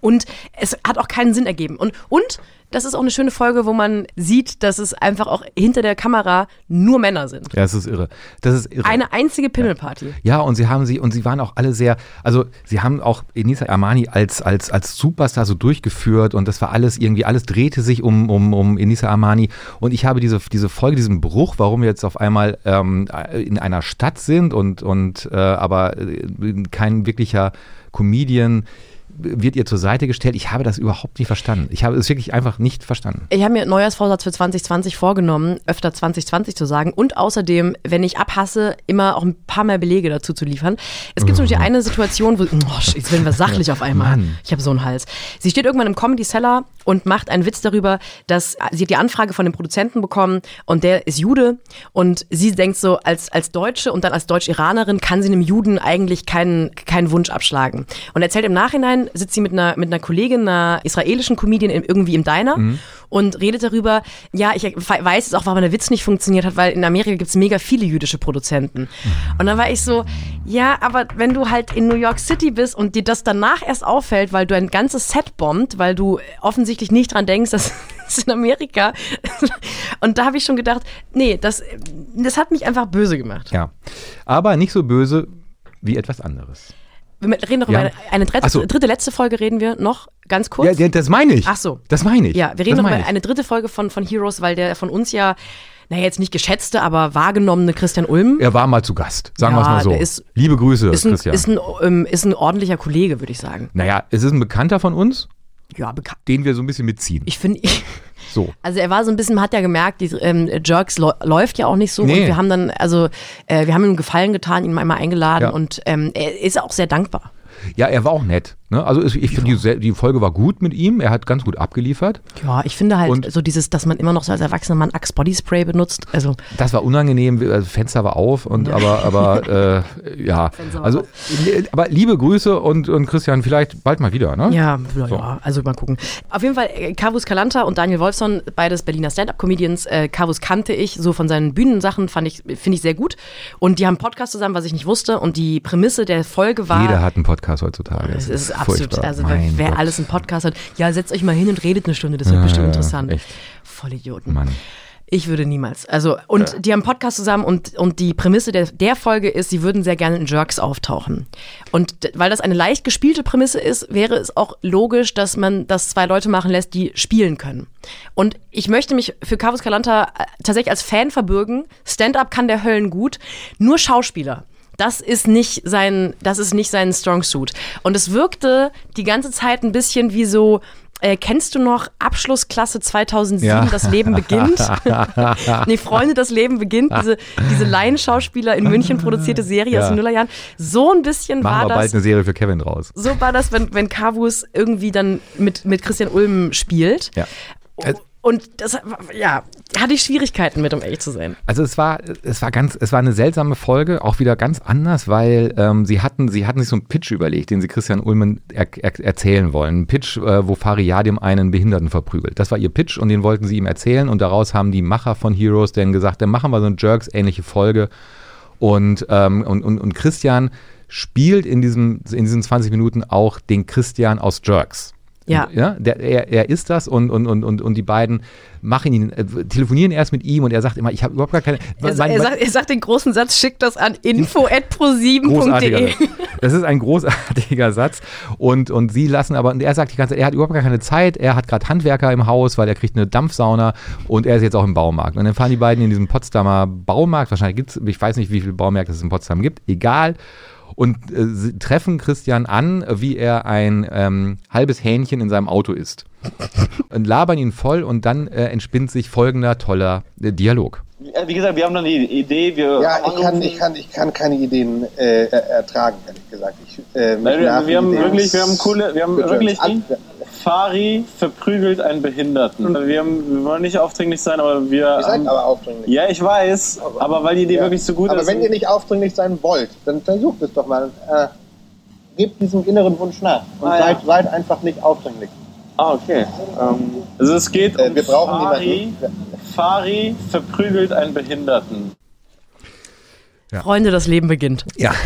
Und es hat auch keinen Sinn ergeben. Und, und das ist auch eine schöne Folge, wo man sieht, dass es einfach auch hinter der Kamera nur Männer sind. Ja, es ist irre. Das ist irre. Eine einzige Pimmelparty. Ja. und sie haben sie, und sie waren auch alle sehr, also sie haben auch Enisa Armani als, als, als Superstar so durchgeführt und das war alles irgendwie, alles drehte sich um, um, um Enisa Armani. Und ich habe diese, diese Folge, diesen Bruch, warum wir jetzt auf einmal ähm, in einer Stadt sind und, und äh, aber äh, kein wirklicher Comedian wird ihr zur Seite gestellt. Ich habe das überhaupt nicht verstanden. Ich habe es wirklich einfach nicht verstanden. Ich habe mir einen Neujahrsvorsatz für 2020 vorgenommen, öfter 2020 zu sagen und außerdem, wenn ich abhasse, immer auch ein paar mehr Belege dazu zu liefern. Es gibt oh. nämlich eine Situation, wo, oh, jetzt werden wir sachlich auf einmal. Mann. Ich habe so einen Hals. Sie steht irgendwann im Comedy Cellar und macht einen Witz darüber, dass sie die Anfrage von dem Produzenten bekommen und der ist Jude und sie denkt so, als, als Deutsche und dann als Deutsch-Iranerin kann sie einem Juden eigentlich keinen, keinen Wunsch abschlagen. Und erzählt im Nachhinein, sitzt sie mit einer, mit einer Kollegin, einer israelischen Comedian irgendwie im Diner mhm. Und redet darüber, ja, ich weiß es auch, warum der Witz nicht funktioniert hat, weil in Amerika gibt es mega viele jüdische Produzenten. Und dann war ich so, ja, aber wenn du halt in New York City bist und dir das danach erst auffällt, weil du ein ganzes Set bombt, weil du offensichtlich nicht dran denkst, dass es in Amerika. Und da habe ich schon gedacht, nee, das, das hat mich einfach böse gemacht. Ja. Aber nicht so böse wie etwas anderes. Wir reden noch ja. über eine, eine dritte, so. dritte, letzte Folge reden wir noch ganz kurz. Ja, das meine ich. Ach so. Das meine ich. Ja, wir reden das noch über eine dritte Folge von, von Heroes, weil der von uns ja naja, jetzt nicht geschätzte, aber wahrgenommene Christian Ulm. Er war mal zu Gast, sagen Ja, wir es mal so. ist- Liebe Grüße, ist ein, Christian. ist, ein, ähm, ist ein ordentlicher Kollege, würde ich sagen. naja, es ist ein Bekannter von uns, Ja, bekannt. den wir so ein bisschen mitziehen. Ich finde, So. also er war so ein bisschen, hat ja gemerkt, die ähm, Jerks läuft ja auch nicht so. Nee. Und wir haben dann, also äh, wir haben ihm Gefallen getan, ihn einmal eingeladen Ja. und ähm, er ist auch sehr dankbar. Ja, er war auch nett. Ne? Also ich finde, die, die Folge war gut mit ihm. Er hat ganz gut abgeliefert. Ja, ich finde halt Und- so dieses, dass man immer noch so als erwachsener Mann Axe Bodyspray benutzt. Also Das war unangenehm, also Fenster war auf und aber, aber äh, ja. Also, äh, aber liebe Grüße und, und Christian, vielleicht bald mal wieder, ne? Ja, ja, ja, also mal gucken. Auf jeden Fall, äh, Kavus Kalanta und Daniel Wolfson, beides Berliner Stand-Up-Comedians. Äh, Kavus kannte ich so von seinen Bühnensachen, fand ich, finde ich sehr gut. Und die haben einen Podcast zusammen, was ich nicht wusste. Und die Prämisse der Folge war. Jeder hat einen Podcast heutzutage. Es ist absolut, furchtbar. also Mein wer Gott. alles einen Podcast hat, ja, setzt euch mal hin und redet eine Stunde, das wird Ja, bestimmt ja, interessant. echt. Vollidioten. Mann. Ich würde niemals. Also, und die haben einen Podcast zusammen und, und die Prämisse der, der Folge ist, sie würden sehr gerne in Jerks auftauchen. Und weil das eine leicht gespielte Prämisse ist, wäre es auch logisch, dass man das zwei Leute machen lässt, die spielen können. Und ich möchte mich für Carlos Calanta äh, tatsächlich als Fan verbürgen. Stand-up kann der Höllen gut. Nur Schauspieler. Das ist nicht sein, das ist nicht sein Strong Suit. Und es wirkte die ganze Zeit ein bisschen wie so, äh, kennst du noch Abschlussklasse 2007, Ja. das Leben beginnt? nee, Freunde, das Leben beginnt. Diese, diese Laienschauspieler in München produzierte Serie aus Ja. den Nullerjahren. So ein bisschen Machen war wir bald das. eine Serie für Kevin draus. So war das, wenn, wenn Kavus irgendwie dann mit, mit Christian Ulm spielt. Ja. Und das, ja, hatte ich Schwierigkeiten mit, um ehrlich zu sein. Also es war, es war ganz, es war eine seltsame Folge, auch wieder ganz anders, weil ähm, sie hatten, sie hatten sich so einen Pitch überlegt, den sie Christian Ulmen er, er, erzählen wollen. Ein Pitch, äh, wo Fariadim einen Behinderten verprügelt. Das war ihr Pitch und den wollten sie ihm erzählen und daraus haben die Macher von Heroes dann gesagt, dann machen wir so eine Jerks-ähnliche Folge und, ähm, und, und, und Christian spielt in, diesem, in diesen 20 Minuten auch den Christian aus Jerks. Ja. Ja, der, er, er ist das und, und, und, und, und die beiden machen ihn, äh, telefonieren erst mit ihm und er sagt immer, ich habe überhaupt gar keine. Er, mein- er, sagt, er sagt den großen Satz, schickt das an großartiger info.pro7.de. Satz. Das ist ein großartiger Satz. Und, und sie lassen aber, und er sagt die ganze Zeit, er hat überhaupt gar keine Zeit, er hat gerade Handwerker im Haus, weil er kriegt eine Dampfsauna und er ist jetzt auch im Baumarkt. Und dann fahren die beiden in diesen Potsdamer Baumarkt, wahrscheinlich gibt es, ich weiß nicht, wie viele Baumärkte es in Potsdam gibt, egal. Und äh, sie treffen Christian an, wie er ein ähm, halbes Hähnchen in seinem Auto isst. und labern ihn voll und dann äh, entspinnt sich folgender toller äh, Dialog. Äh, Wie gesagt, wir haben dann die Idee, wir Ja, ich kann, ich kann, ich kann keine Ideen äh, er- ertragen, ehrlich gesagt. Ich, äh, Nein, wir, haben wirklich, wir haben coole, wir haben wirklich An- Fari verprügelt einen Behinderten. Wir, haben, wir wollen nicht aufdringlich sein, aber wir. Ihr seid haben- aber aufdringlich. ja, ich weiß, aber weil die Idee Ja. wirklich so gut aber ist. wenn ihr nicht aufdringlich sein wollt, dann versucht es doch mal. Äh, gebt diesem inneren Wunsch nach und Ah, ja. seid, seid einfach nicht aufdringlich. ah, okay. Ähm, also es geht Äh, um wir brauchen Fari. niemanden. Fari verprügelt einen Behinderten. Freunde, das Leben beginnt. Ja.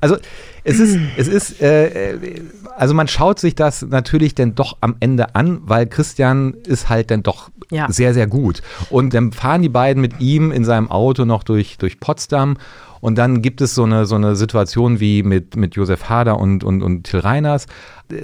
Also es ist, es ist, äh, äh, also man schaut sich das natürlich dann doch am Ende an, weil Christian ist halt dann doch Ja. sehr, sehr gut. Und dann fahren die beiden mit ihm in seinem Auto noch durch, durch Potsdam und dann gibt es so eine, so eine Situation wie mit, mit Josef Hader und, und, und Till Reiners.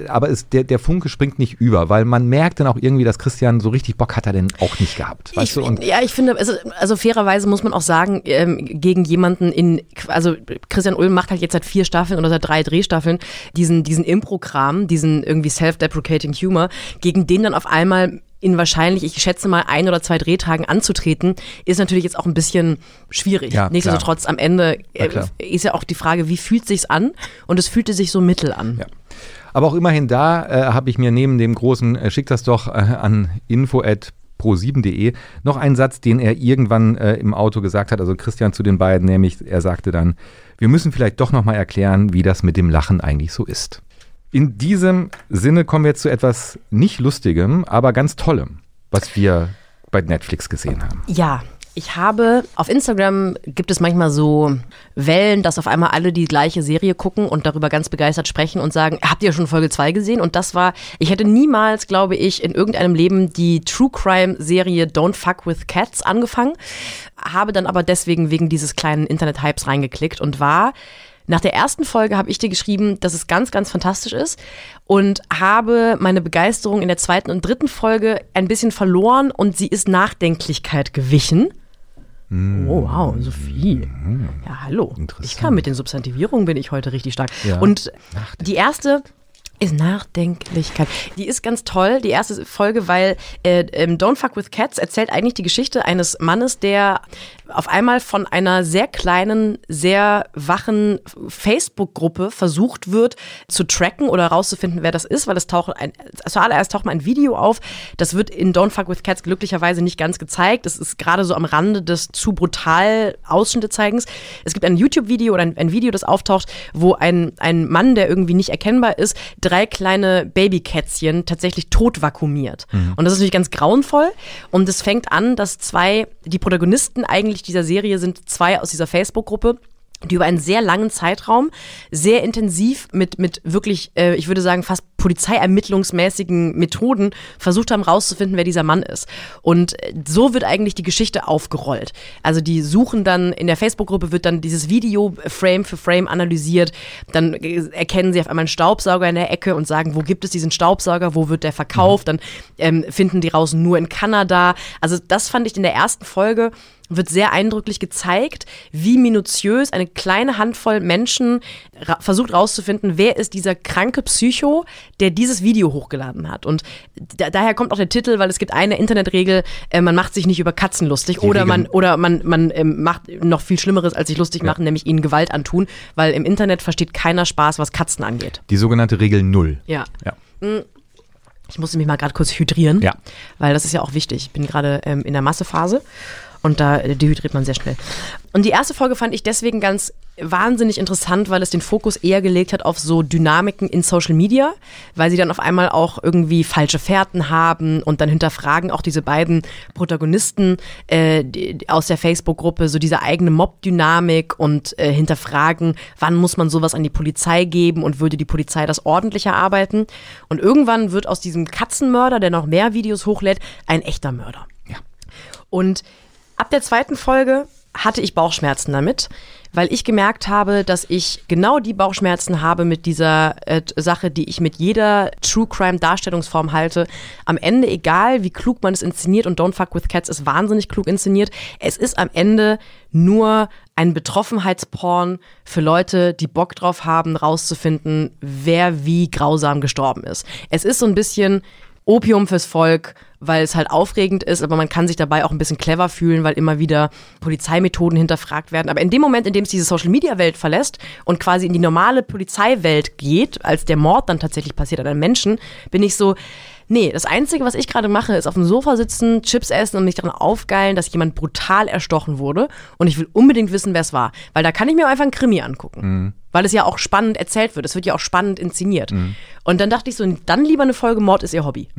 Aber es, der, der Funke springt nicht über, weil man merkt dann auch irgendwie, dass Christian so richtig Bock hat er denn auch nicht gehabt. Weißt ich, du? Und ja, ich finde, also, also fairerweise muss man auch sagen, ähm, gegen jemanden in, also Christian Ulm macht halt jetzt seit vier Staffeln oder seit drei Drehstaffeln diesen, diesen Impro-Kram, diesen irgendwie self-deprecating Humor, gegen den dann auf einmal in wahrscheinlich, ich schätze mal, ein oder zwei Drehtagen anzutreten, ist natürlich jetzt auch ein bisschen schwierig. Ja, Nichtsdestotrotz am Ende äh, ist ja auch die Frage, wie fühlt sich's an? Und es fühlte sich so mittel an. Ja. Aber auch immerhin da äh, habe ich mir neben dem großen äh, Schick das doch äh, an info@pro7.de noch einen Satz, den er irgendwann äh, im Auto gesagt hat, also Christian zu den beiden, nämlich er sagte dann, wir müssen vielleicht doch noch mal erklären, wie das mit dem Lachen eigentlich so ist. In diesem Sinne kommen wir jetzt zu etwas nicht lustigem, aber ganz tollem, was wir bei Netflix gesehen haben. Ja, ich habe auf Instagram gibt es manchmal so Wellen, dass auf einmal alle die gleiche Serie gucken und darüber ganz begeistert sprechen und sagen, habt ihr schon Folge 2 gesehen? Und das war, ich hätte niemals, glaube ich, in irgendeinem Leben die True Crime Serie Don't Fuck with Cats angefangen, habe dann aber deswegen wegen dieses kleinen Internet-Hypes reingeklickt und war Nach der ersten Folge habe ich dir geschrieben, dass es ganz, ganz fantastisch ist und habe meine Begeisterung in der zweiten und dritten Folge ein bisschen verloren und sie ist Nachdenklichkeit gewichen. Oh, wow, Sophie. Ja, hallo. Ich kann mit den Substantivierungen bin ich heute richtig stark. Ja. Und die erste ist Nachdenklichkeit. Die ist ganz toll, die erste Folge, weil äh, ähm, Don't Fuck with Cats erzählt eigentlich die Geschichte eines Mannes, der auf einmal von einer sehr kleinen, sehr wachen Facebook-Gruppe versucht wird zu tracken oder herauszufinden, wer das ist, weil es taucht ein, zuallererst taucht mal ein Video auf. Das wird in Don't Fuck with Cats glücklicherweise nicht ganz gezeigt. Das ist gerade so am Rande des zu brutal Ausschnitte zeigens. Es gibt ein YouTube-Video oder ein, ein Video, das auftaucht, wo ein, ein Mann, der irgendwie nicht erkennbar ist, drei kleine Babykätzchen tatsächlich tot vakuumiert. Und das ist natürlich ganz grauenvoll. Und es fängt an, dass zwei, die Protagonisten eigentlich dieser Serie sind zwei aus dieser Facebook-Gruppe die über einen sehr langen Zeitraum sehr intensiv mit, mit wirklich, äh, ich würde sagen, fast polizeiermittlungsmäßigen Methoden versucht haben, rauszufinden, wer dieser Mann ist. Und äh, so wird eigentlich die Geschichte aufgerollt. Also die suchen dann, in der Facebook-Gruppe wird dann dieses Video Frame für Frame analysiert. Dann äh, erkennen sie auf einmal einen Staubsauger in der Ecke und sagen, wo gibt es diesen Staubsauger, wo wird der verkauft? Dann ähm, finden die raus nur in Kanada. Also das fand ich in der ersten Folge wird sehr eindrücklich gezeigt, wie minutiös eine kleine Handvoll Menschen ra versucht rauszufinden, wer ist dieser kranke Psycho, der dieses Video hochgeladen hat. Und da daher kommt auch der Titel, weil es gibt eine Internetregel, äh, man macht sich nicht über Katzen lustig oder Regel- man oder man man ähm, macht noch viel Schlimmeres, als sich lustig machen, nämlich ihnen Gewalt antun, weil im Internet versteht keiner Spaß, was Katzen angeht. Die sogenannte Regel Null. Ja. Ja. Ich musste mich mal gerade kurz hydrieren, Ja. weil das ist ja auch wichtig. Ich bin gerade ähm, in der Massephase und da äh, dehydriert man sehr schnell. Und die erste Folge fand ich deswegen ganz wahnsinnig interessant, weil es den Fokus eher gelegt hat auf so Dynamiken in Social Media, weil sie dann auf einmal auch irgendwie falsche Fährten haben und dann hinterfragen auch diese beiden Protagonisten äh, aus der Facebook-Gruppe so diese eigene Mob-Dynamik und äh, hinterfragen, wann muss man sowas an die Polizei geben und würde die Polizei das ordentlicher arbeiten. Und irgendwann wird aus diesem Katzenmörder, der noch mehr Videos hochlädt, ein echter Mörder. Ja. Und ab der zweiten Folge hatte ich Bauchschmerzen damit, weil ich gemerkt habe, dass ich genau die Bauchschmerzen habe mit dieser äh, Sache, die ich mit jeder True Crime Darstellungsform halte. Am Ende, egal wie klug man es inszeniert und Don't Fuck with Cats ist wahnsinnig klug inszeniert, es ist am Ende nur ein Betroffenheitsporn für Leute, die Bock drauf haben, rauszufinden, wer wie grausam gestorben ist. Es ist so ein bisschen Opium fürs Volk, weil es halt aufregend ist, aber man kann sich dabei auch ein bisschen clever fühlen, weil immer wieder Polizeimethoden hinterfragt werden. Aber in dem Moment, in dem es diese Social-Media-Welt verlässt und quasi in die normale Polizeiwelt geht, als der Mord dann tatsächlich passiert an einem Menschen, bin ich so, nee, das Einzige, was ich gerade mache, ist auf dem Sofa sitzen, Chips essen und mich daran aufgeilen, dass jemand brutal erstochen wurde und ich will unbedingt wissen, wer es war. Weil da kann ich mir einfach einen Krimi angucken. Weil es ja auch spannend erzählt wird. Es wird ja auch spannend inszeniert. Und dann dachte ich so, dann lieber eine Folge Mord ist ihr Hobby.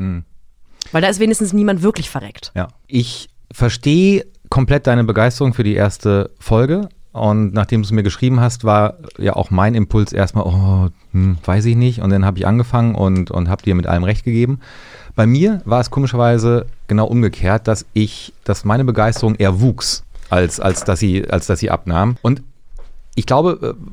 Weil da ist wenigstens niemand wirklich verreckt. Ja. Ich verstehe komplett deine Begeisterung für die erste Folge. Und nachdem du es mir geschrieben hast, war ja auch mein Impuls erstmal, oh, hm, weiß ich nicht. Und dann habe ich angefangen und, und habe dir mit allem recht gegeben. Bei mir war es komischerweise genau umgekehrt, dass ich, dass meine Begeisterung eher wuchs, als, als, dass, sie, als dass sie abnahm. Und ich glaube, äh,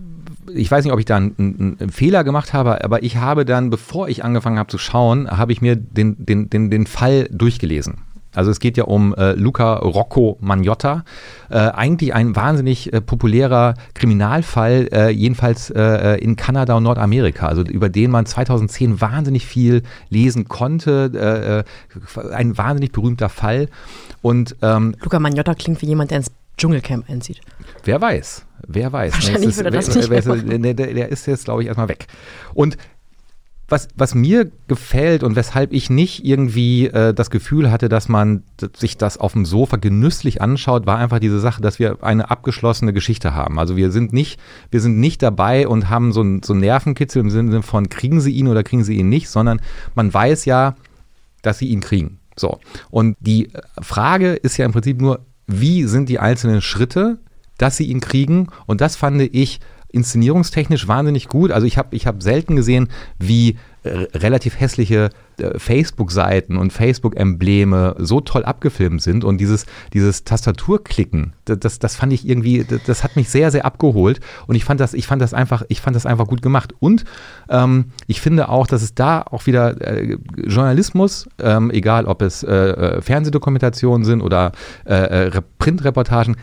ich weiß nicht, ob ich da einen, einen, Fehler gemacht habe, aber ich habe dann, bevor ich angefangen habe zu schauen, habe ich mir den, den, den, den Fall durchgelesen. Also es geht ja um äh, Luca Rocco Magnotta, äh, eigentlich ein wahnsinnig äh, populärer Kriminalfall, äh, jedenfalls äh, in Kanada und Nordamerika, also über den man 2010 wahnsinnig viel lesen konnte, äh, äh, ein wahnsinnig berühmter Fall. Und ähm, Luca Magnotta klingt wie jemand, der ins Dschungelcamp einzieht. Wer weiß, wer weiß. Wahrscheinlich Nee, es würde das wer- nicht wer- machen. der, ist jetzt, glaube ich, erstmal weg. Und was, was mir gefällt und weshalb ich nicht irgendwie äh, das Gefühl hatte, dass man sich das auf dem Sofa genüsslich anschaut, war einfach diese Sache, dass wir eine abgeschlossene Geschichte haben. Also wir sind nicht, wir sind nicht dabei und haben so ein so einen Nervenkitzel im Sinne von kriegen sie ihn oder kriegen sie ihn nicht, sondern man weiß ja, dass sie ihn kriegen. So. Und die Frage ist ja im Prinzip nur, wie sind die einzelnen Schritte, dass sie ihn kriegen? Und das fand ich inszenierungstechnisch wahnsinnig gut. Also ich habe ich hab selten gesehen, wie relativ hässliche äh, Facebook-Seiten und Facebook-Embleme so toll abgefilmt sind und dieses, dieses Tastaturklicken, das, das, fand ich irgendwie, das, das, hat mich sehr, sehr abgeholt und ich fand das, ich fand das einfach, ich fand das einfach gut gemacht. Und ähm, ich finde auch, dass es da auch wieder äh, Journalismus, ähm, egal ob es äh, äh Fernsehdokumentationen sind oder äh, Printreportagen,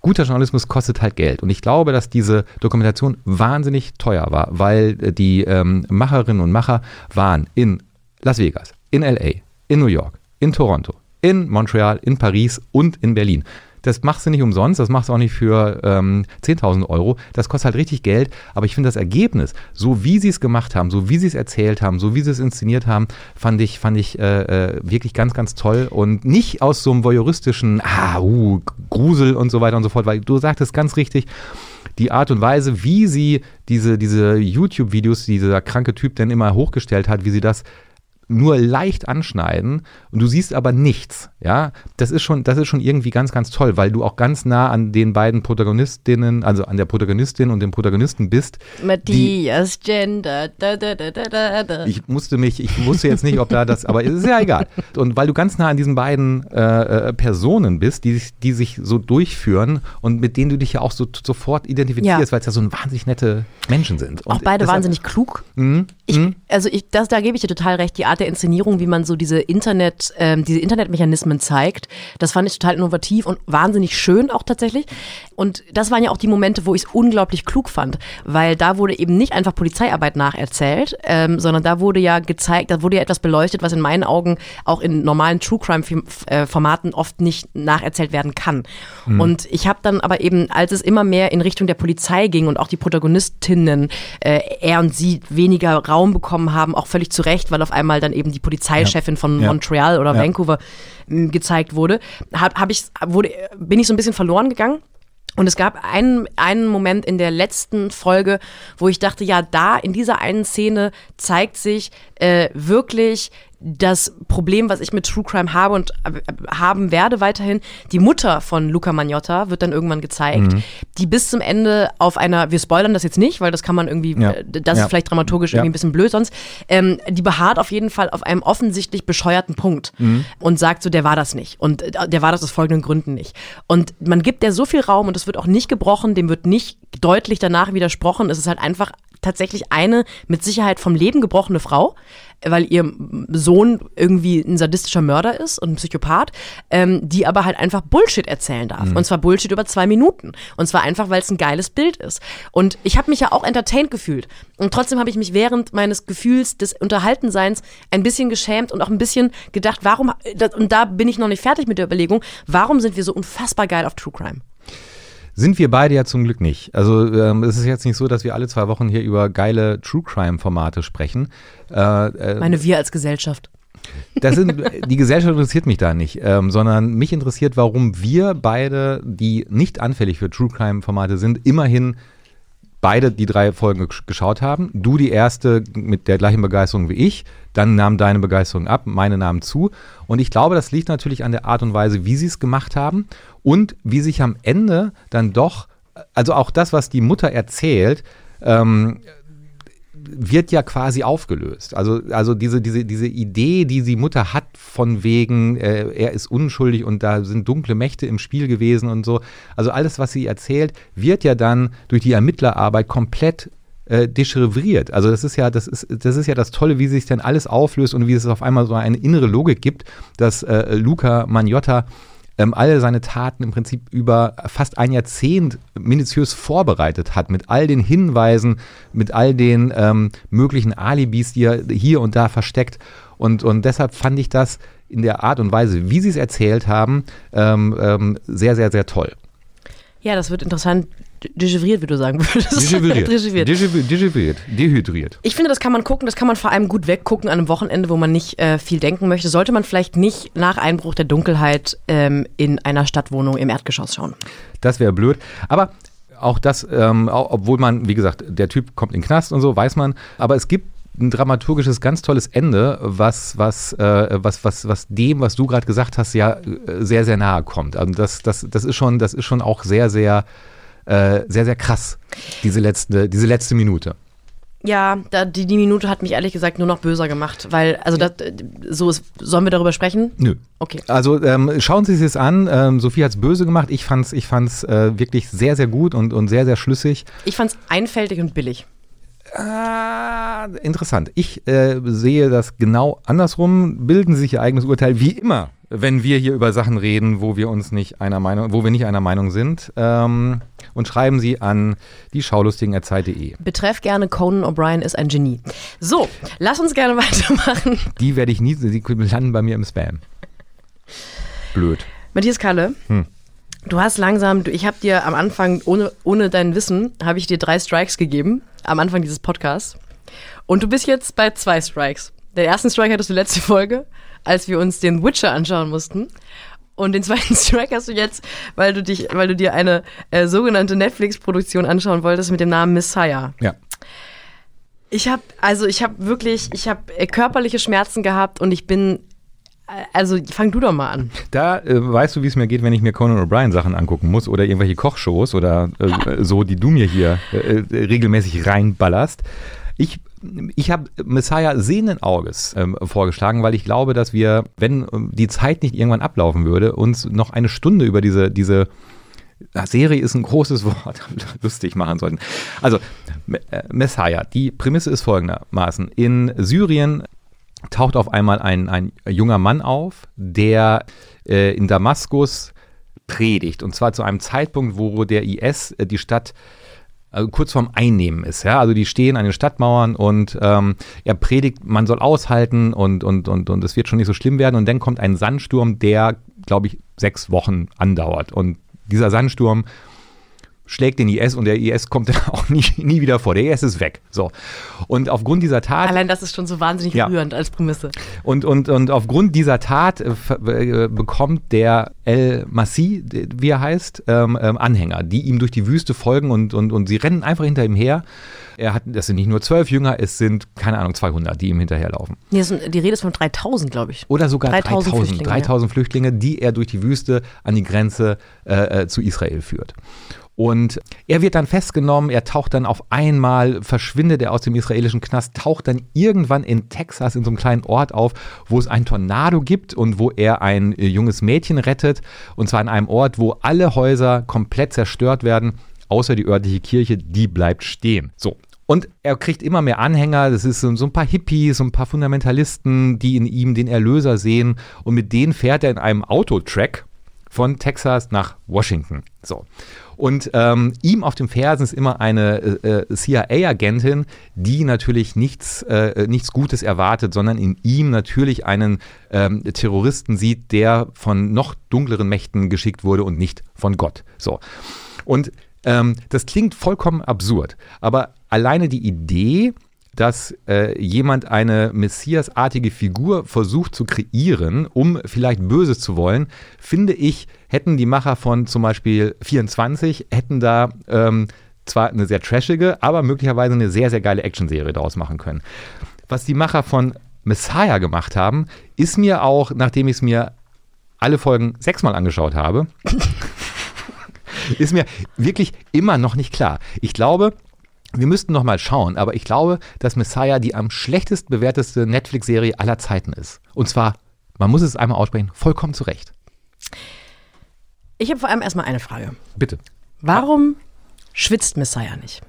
guter Journalismus kostet halt Geld. Und ich glaube, dass diese Dokumentation wahnsinnig teuer war, weil die ähm, Macherinnen und Macher waren in Las Vegas, in LA, in New York, in Toronto, in Montreal, in Paris und in Berlin. Das machst du nicht umsonst, das machst du auch nicht für ähm, 10.000 Euro. Das kostet halt richtig Geld. Aber ich finde das Ergebnis, so wie sie es gemacht haben, so wie sie es erzählt haben, so wie sie es inszeniert haben, fand ich, fand ich äh, äh, wirklich ganz, ganz toll. Und nicht aus so einem voyeuristischen, ah, uh, Grusel und so weiter und so fort, weil du sagtest ganz richtig, die Art und Weise, wie sie diese, diese YouTube-Videos, die dieser kranke Typ dann immer hochgestellt hat, wie sie das nur leicht anschneiden und du siehst aber nichts. Ja, das ist schon, das ist schon irgendwie ganz, ganz toll, weil du auch ganz nah an den beiden Protagonistinnen, also an der Protagonistin und dem Protagonisten bist. Matthias Gender. Da, da, da, ich musste mich, ich wusste jetzt nicht, ob da das, aber es ist ja egal. Und weil du ganz nah an diesen beiden äh, äh Personen bist, die, die sich so durchführen und mit denen du dich ja auch so sofort identifizierst, ja. weil es ja so wahnsinnig nette Menschen sind. Und auch beide deshalb, wahnsinnig klug. Mh, ich, mh. Also ich, das, da gebe ich dir total recht. Die Art der Inszenierung, wie man so diese Internet, ähm, diese Internetmechanismen Mechanismen zeigt. Das fand ich total innovativ und wahnsinnig schön auch tatsächlich. Und das waren ja auch die Momente, wo ich es unglaublich klug fand, weil da wurde eben nicht einfach Polizeiarbeit nacherzählt, ähm, sondern da wurde ja gezeigt, da wurde ja etwas beleuchtet, was in meinen Augen auch in normalen True Crime äh, Formaten oft nicht nacherzählt werden kann. Mhm. Und ich habe dann aber eben, als es immer mehr in Richtung der Polizei ging und auch die Protagonistinnen, äh, er und sie weniger Raum bekommen haben, auch völlig zu Recht, weil auf einmal dann eben die Polizeichefin ja. von ja. Montreal oder ja. Vancouver gezeigt wurde, hab, hab ich, wurde, bin ich so ein bisschen verloren gegangen. Und es gab einen, einen Moment in der letzten Folge, wo ich dachte, ja, da in dieser einen Szene zeigt sich äh, wirklich das Problem, was ich mit True Crime habe und äh, haben werde weiterhin, die Mutter von Luca Magnotta wird dann irgendwann gezeigt, mhm. die bis zum Ende auf einer, wir spoilern das jetzt nicht, weil das kann man irgendwie, ja. Äh, das ja. ist vielleicht dramaturgisch ja. irgendwie ein bisschen blöd sonst, ähm, die beharrt auf jeden Fall auf einem offensichtlich bescheuerten Punkt mhm. und sagt so, der war das nicht und äh, der war das aus folgenden Gründen nicht. Und man gibt der so viel Raum und es wird auch nicht gebrochen, dem wird nicht deutlich danach widersprochen, es ist halt einfach tatsächlich eine mit Sicherheit vom Leben gebrochene Frau, weil ihr Sohn irgendwie ein sadistischer Mörder ist und ein Psychopath, ähm, die aber halt einfach Bullshit erzählen darf. Mhm. Und zwar Bullshit über zwei Minuten. Und zwar einfach, weil es ein geiles Bild ist. Und ich habe mich ja auch entertained gefühlt. Und trotzdem habe ich mich während meines Gefühls des Unterhaltenseins ein bisschen geschämt und auch ein bisschen gedacht, warum, und da bin ich noch nicht fertig mit der Überlegung, warum sind wir so unfassbar geil auf True Crime? Sind wir beide ja zum Glück nicht. Also ähm, es ist jetzt nicht so, dass wir alle zwei Wochen hier über geile True Crime-Formate sprechen. Äh, äh, Meine wir als Gesellschaft. Das sind, die Gesellschaft interessiert mich da nicht, ähm, sondern mich interessiert, warum wir beide, die nicht anfällig für True Crime-Formate sind, immerhin beide die drei Folgen geschaut haben. Du die erste mit der gleichen Begeisterung wie ich, dann nahm deine Begeisterung ab, meine nahmen zu. Und ich glaube, das liegt natürlich an der Art und Weise, wie sie es gemacht haben und wie sich am Ende dann doch, also auch das, was die Mutter erzählt, ähm, wird ja quasi aufgelöst. Also, also diese, diese, diese Idee, die die Mutter hat, von wegen, äh, er ist unschuldig und da sind dunkle Mächte im Spiel gewesen und so. Also alles, was sie erzählt, wird ja dann durch die Ermittlerarbeit komplett äh, dechiffriert. Also das ist ja, das ist, das ist ja das Tolle, wie sich dann alles auflöst und wie es auf einmal so eine innere Logik gibt, dass äh, Luca Magnotta ähm, alle seine Taten im Prinzip über fast ein Jahrzehnt minutiös vorbereitet hat, mit all den Hinweisen, mit all den ähm, möglichen Alibis, die er hier und da versteckt. Und, und deshalb fand ich das in der Art und Weise, wie sie es erzählt haben, ähm, ähm sehr, sehr, sehr toll. Ja, das wird interessant Degivriert, wie du sagen würdest. Degivriert. Degivriert. Dehydriert. Ich finde, das kann man gucken, das kann man vor allem gut weggucken an einem Wochenende, wo man nicht äh, viel denken möchte. Sollte man vielleicht nicht nach Einbruch der Dunkelheit ähm, in einer Stadtwohnung im Erdgeschoss schauen. Das wäre blöd. Aber auch das, ähm, obwohl man, wie gesagt, der Typ kommt in den Knast und so, weiß man. Aber es gibt ein dramaturgisches, ganz tolles Ende, was, was, äh, was, was, was dem, was du gerade gesagt hast, ja äh, sehr, sehr nahe kommt. Also das, das, das ist schon, das ist schon auch sehr, sehr äh, sehr, sehr krass, diese letzte, diese letzte Minute. Ja, da, die, die Minute hat mich ehrlich gesagt nur noch böser gemacht, weil, also das, so ist, sollen wir darüber sprechen? Nö. Okay. Also ähm, schauen Sie es jetzt an. Ähm, Sophie hat es böse gemacht. Ich fand es ich fand's, äh, wirklich sehr, sehr gut und, und sehr, sehr schlüssig. Ich fand es einfältig und billig. Ah, interessant. Ich äh, sehe das genau andersrum. Bilden Sie sich Ihr eigenes Urteil, wie immer, wenn wir hier über Sachen reden, wo wir uns nicht einer Meinung, wo wir nicht einer Meinung sind. Ähm, und schreiben Sie an die Schaulustigen.zeit.de. Betreff gerne Conan O'Brien ist ein Genie. So, lass uns gerne weitermachen. Die werde ich nie, die landen bei mir im Spam. Blöd. Matthias Kalle, Hm. du hast langsam, ich habe dir am Anfang, ohne, ohne dein Wissen, habe ich dir drei Strikes gegeben, am Anfang dieses Podcasts. Und du bist jetzt bei zwei Strikes. Den ersten Strike hattest du letzte Folge, als wir uns den Witcher anschauen mussten. Und den zweiten Strike hast du jetzt, weil du dich, weil du dir eine äh, sogenannte Netflix-Produktion anschauen wolltest mit dem Namen Messiah. Ja. Ich habe, also ich habe wirklich, ich habe äh, körperliche Schmerzen gehabt und ich bin, äh, also fang du doch mal an. Da äh, weißt du, wie es mir geht, wenn ich mir Conan O'Brien Sachen angucken muss oder irgendwelche Kochshows oder äh, so, die du mir hier äh, äh, regelmäßig reinballerst. Ich, ich habe Messiah sehenden Auges ähm, vorgeschlagen, weil ich glaube, dass wir, wenn ähm, die Zeit nicht irgendwann ablaufen würde, uns noch eine Stunde über diese, diese Serie ist ein großes Wort, lustig machen sollten. Also, äh, Messiah, die Prämisse ist folgendermaßen. In Syrien taucht auf einmal ein, ein junger Mann auf, der äh, in Damaskus predigt. Und zwar zu einem Zeitpunkt, wo der IS äh, die Stadt äh, kurz vorm Einnehmen ist. Ja? Also die stehen an den Stadtmauern und ähm, er predigt, man soll aushalten und, und, und, und es wird schon nicht so schlimm werden. Und dann kommt ein Sandsturm, der, glaube ich, sechs Wochen andauert. Und dieser Sandsturm schlägt den IS und der IS kommt dann auch nie, nie wieder vor. Der IS ist weg. So. Und aufgrund dieser Tat. Allein das ist schon so wahnsinnig Ja. rührend als Prämisse. Und, und, und aufgrund dieser Tat äh, äh, bekommt der El Massi, wie er heißt, ähm, ähm, Anhänger, die ihm durch die Wüste folgen und, und, und sie rennen einfach hinter ihm her. Er hat, das sind nicht nur zwölf Jünger, es sind, keine Ahnung, 200, die ihm hinterherlaufen. Nee, sind, die Rede ist von 3000, glaube ich. Oder sogar 3000 3000, Flüchtlinge, 3000 Flüchtlinge, die er durch die Wüste an die Grenze äh, äh, zu Israel führt. Und er wird dann festgenommen, er taucht dann auf einmal, verschwindet er aus dem israelischen Knast, taucht dann irgendwann in Texas in so einem kleinen Ort auf, wo es einen Tornado gibt und wo er ein äh, junges Mädchen rettet. Und zwar an einem Ort, wo alle Häuser komplett zerstört werden, außer die örtliche Kirche, die bleibt stehen. So. Und er kriegt immer mehr Anhänger, das ist so ein paar Hippies, so ein paar Fundamentalisten, die in ihm den Erlöser sehen. Und mit denen fährt er in einem Autotrack von Texas nach Washington. So. Und ähm, ihm auf dem Fersen ist immer eine äh, äh, CIA-Agentin, die natürlich nichts, äh, nichts Gutes erwartet, sondern in ihm natürlich einen ähm, Terroristen sieht, der von noch dunkleren Mächten geschickt wurde und nicht von Gott. So. Und ähm, das klingt vollkommen absurd, aber alleine die Idee, dass äh, jemand eine Messias-artige Figur versucht zu kreieren, um vielleicht Böses zu wollen, finde ich, hätten die Macher von zum Beispiel 24, hätten da ähm, zwar eine sehr trashige, aber möglicherweise eine sehr, sehr geile Actionserie daraus machen können. Was die Macher von Messiah gemacht haben, ist mir auch, nachdem ich es mir alle Folgen sechsmal angeschaut habe, ist mir wirklich immer noch nicht klar. Ich glaube, wir müssten noch mal schauen, aber ich glaube, dass Messiah die am schlechtest bewerteste Netflix-Serie aller Zeiten ist. Und zwar, man muss es einmal aussprechen, vollkommen zu Recht. Ich habe vor allem erstmal eine Frage. Bitte. Warum schwitzt Messiah nicht?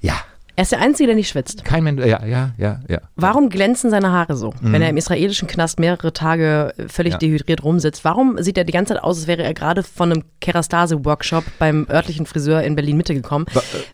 Ja, Er ist der Einzige, der nicht schwitzt. kein Mensch, ja, ja, ja, ja. Warum glänzen seine Haare so, wenn er im israelischen Knast mehrere Tage völlig Ja. dehydriert rumsitzt? Warum sieht er die ganze Zeit aus, als wäre er gerade von einem Kerastase-Workshop beim örtlichen Friseur in Berlin-Mitte gekommen?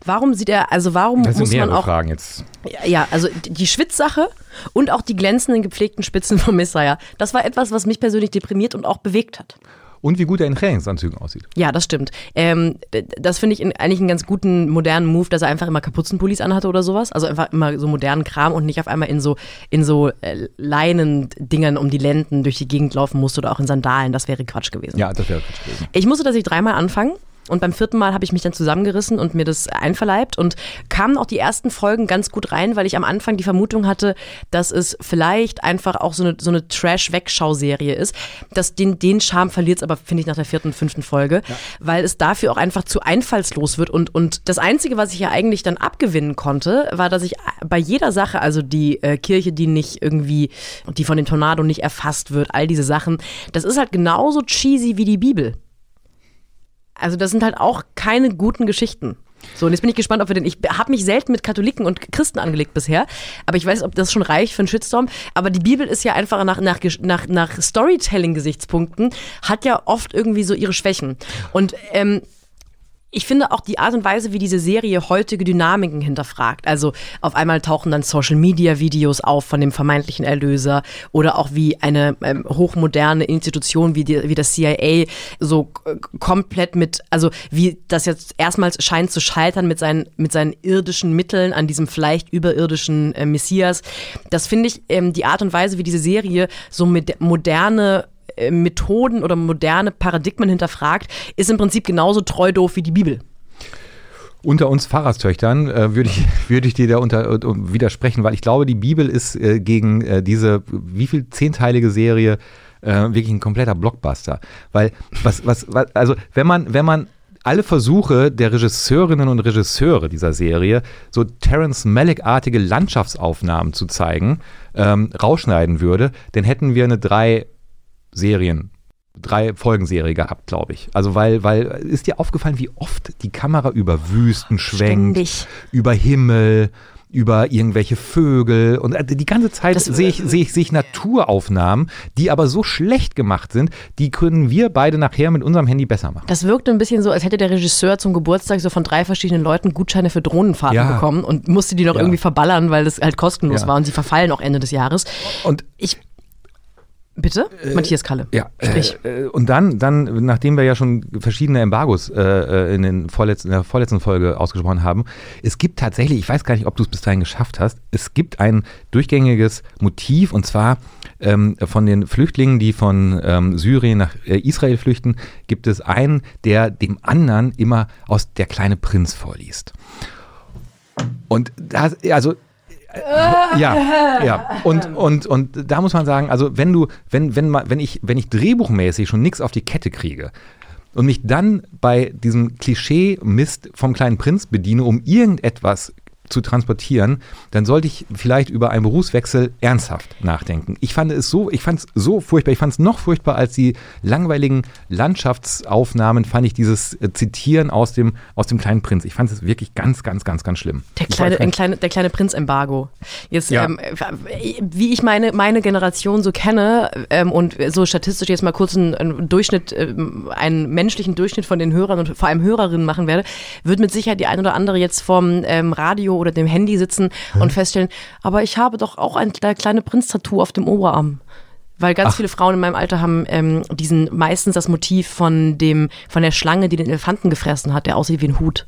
Warum sieht er, also warum Das muss man auch Fragen jetzt. Ja, also die- die Schwitzsache und auch die glänzenden, gepflegten Spitzen von Messiah, das war etwas, was mich persönlich deprimiert und auch bewegt hat. Und wie gut er in Trainingsanzügen aussieht. Ja, das stimmt. Ähm, das finde ich in, eigentlich einen ganz guten modernen Move, dass er einfach immer Kapuzenpullis anhatte oder sowas. Also einfach immer so modernen Kram und nicht auf einmal in so, in so äh, Leinen-Dingern um die Lenden durch die Gegend laufen musste oder auch in Sandalen. Das wäre Quatsch gewesen. Ja, das wäre Quatsch gewesen. Ich musste tatsächlich dreimal anfangen. Und beim vierten Mal habe ich mich dann zusammengerissen und mir das einverleibt und kamen auch die ersten Folgen ganz gut rein, weil ich am Anfang die Vermutung hatte, dass es vielleicht einfach auch so eine, so eine Trash-Wegschau-Serie ist. Das, den, den Charme verliert es aber, finde ich, nach der vierten, fünften Folge, ja. weil es dafür auch einfach zu einfallslos wird. Und, und das Einzige, was ich ja eigentlich dann abgewinnen konnte, war, dass ich bei jeder Sache, also die äh, Kirche, die nicht irgendwie, die von dem Tornado nicht erfasst wird, all diese Sachen, das ist halt genauso cheesy wie die Bibel. Also das sind halt auch keine guten Geschichten. So, und jetzt bin ich gespannt, ob wir den. Ich habe mich selten mit Katholiken und Christen angelegt bisher, aber ich weiß, ob das schon reicht für einen Shitstorm. Aber die Bibel ist ja einfach nach, nach, nach, nach Storytelling-Gesichtspunkten, hat ja oft irgendwie so ihre Schwächen. Und ähm, ich finde auch die Art und Weise, wie diese Serie heutige Dynamiken hinterfragt. Also auf einmal tauchen dann Social-Media-Videos auf von dem vermeintlichen Erlöser oder auch wie eine ähm, hochmoderne Institution wie, die, wie das CIA so äh, komplett mit, also wie das jetzt erstmals scheint zu scheitern mit seinen, mit seinen irdischen Mitteln an diesem vielleicht überirdischen äh, Messias. Das finde ich ähm, die Art und Weise, wie diese Serie so mit moderne Methoden oder moderne Paradigmen hinterfragt, ist im Prinzip genauso treu doof wie die Bibel. Unter uns Pfarrerstöchtern äh, würde ich, würd ich dir da unter, uh, widersprechen, weil ich glaube, die Bibel ist äh, gegen äh, diese, wie viel zehnteilige Serie äh, wirklich ein kompletter Blockbuster. Weil, was, was, was, also, wenn man, wenn man alle Versuche der Regisseurinnen und Regisseure dieser Serie, so Terence Malick-artige Landschaftsaufnahmen zu zeigen, ähm, rausschneiden würde, dann hätten wir eine drei Serien, drei Folgenserie gehabt, glaube ich. Also weil, weil, ist dir aufgefallen, wie oft die Kamera über Wüsten schwenkt, Ständig. über Himmel, über irgendwelche Vögel und äh, die ganze Zeit sehe ich, sehe ich, sehe ich Naturaufnahmen, die aber so schlecht gemacht sind, die können wir beide nachher mit unserem Handy besser machen. Das wirkte ein bisschen so, als hätte der Regisseur zum Geburtstag so von drei verschiedenen Leuten Gutscheine für Drohnenfahrten ja. bekommen und musste die noch ja. irgendwie verballern, weil das halt kostenlos ja. war und sie verfallen auch Ende des Jahres. Und ich Bitte? Äh, Matthias Kalle. Ja. Sprich. Äh, und dann, dann, nachdem wir ja schon verschiedene Embargos äh, äh, in, den vorletzten, in der vorletzten Folge ausgesprochen haben, es gibt tatsächlich, ich weiß gar nicht, ob du es bis dahin geschafft hast, es gibt ein durchgängiges Motiv und zwar ähm, von den Flüchtlingen, die von ähm, Syrien nach äh, Israel flüchten, gibt es einen, der dem anderen immer aus Der kleine Prinz vorliest. Und das, also ja, ja. Und, und, und da muss man sagen, also wenn du, wenn, wenn, wenn ich, wenn ich drehbuchmäßig schon nichts auf die Kette kriege und mich dann bei diesem Klischee-Mist vom kleinen Prinz bediene, um irgendetwas zu transportieren, dann sollte ich vielleicht über einen Berufswechsel ernsthaft nachdenken. Ich fand es so, ich fand es so furchtbar, ich fand es noch furchtbar als die langweiligen Landschaftsaufnahmen, fand ich dieses äh, Zitieren aus dem, aus dem kleinen Prinz. Ich fand es wirklich ganz, ganz, ganz, ganz schlimm. Der kleine, ein kleine, der kleine Prinz-Embargo. Jetzt, ja. ähm, wie ich meine, meine Generation so kenne ähm, und so statistisch jetzt mal kurz einen, einen Durchschnitt, ähm, einen menschlichen Durchschnitt von den Hörern und vor allem Hörerinnen machen werde, wird mit Sicherheit die ein oder andere jetzt vom ähm, Radio oder dem Handy sitzen hm. und feststellen, aber ich habe doch auch ein kleine Prinz-Tattoo auf dem Oberarm. Weil ganz Ach. viele Frauen in meinem Alter haben ähm, diesen meistens das Motiv von dem von der Schlange, die den Elefanten gefressen hat, der aussieht wie ein Hut.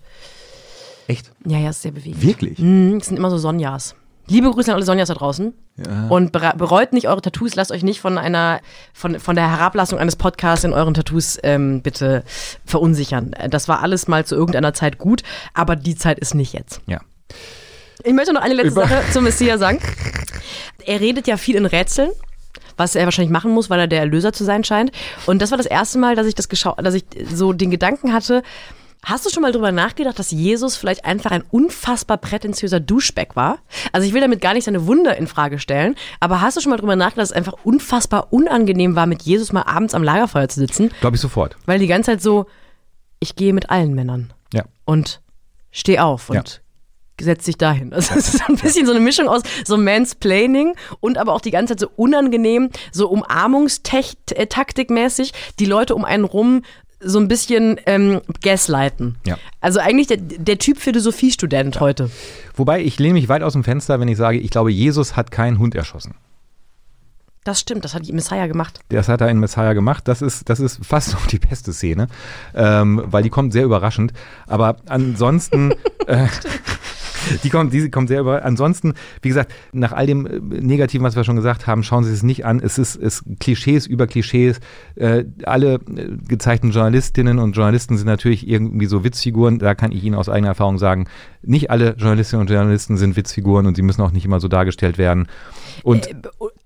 Echt? Ja, ja, ist sehr bewegend. Wirklich? Mhm, das sind immer so Sonjas. Liebe Grüße an alle Sonjas da draußen. Ja. Und bereut nicht eure Tattoos, lasst euch nicht von einer, von, von der Herablassung eines Podcasts in euren Tattoos ähm, bitte verunsichern. Das war alles mal zu irgendeiner Zeit gut, aber die Zeit ist nicht jetzt. Ja. Ich möchte noch eine letzte Über Sache zum Messias sagen. Er redet ja viel in Rätseln was er wahrscheinlich machen muss, weil er der Erlöser zu sein scheint. Und das war das erste Mal, dass ich das geschaut, dass ich so den Gedanken hatte. Hast du schon mal drüber nachgedacht, dass Jesus vielleicht einfach ein unfassbar prätentiöser Duschbeck war? Also ich will damit gar nicht seine Wunder in Frage stellen, aber hast du schon mal drüber nachgedacht, dass es einfach unfassbar unangenehm war, mit Jesus mal abends am Lagerfeuer zu sitzen? Glaube ich sofort. Weil die ganze Zeit so, ich gehe mit allen Männern. Ja. Und steh auf und ja setz dich dahin. Also es ist ein bisschen so eine Mischung aus so Mansplaining und aber auch die ganze Zeit so unangenehm, so Umarmungstaktik-mäßig, die Leute um einen rum so ein bisschen ähm, gaslighten. Ja. Also eigentlich der, der Typ Philosophiestudent ja. heute. Wobei ich lehne mich weit aus dem Fenster, wenn ich sage, ich glaube, Jesus hat keinen Hund erschossen. Das stimmt, das hat die Messiah gemacht. Das hat er in Messiah gemacht. Das ist, das ist fast noch die beste Szene, ähm, weil die kommt sehr überraschend. Aber ansonsten. äh, Die kommt, die kommt sehr über. Ansonsten, wie gesagt, nach all dem äh, Negativen, was wir schon gesagt haben, schauen Sie es nicht an. Es ist, es Klischees über Klischees. Äh, alle äh, gezeigten Journalistinnen und Journalisten sind natürlich irgendwie so Witzfiguren. Da kann ich Ihnen aus eigener Erfahrung sagen, nicht alle Journalistinnen und Journalisten sind Witzfiguren und sie müssen auch nicht immer so dargestellt werden. Und äh,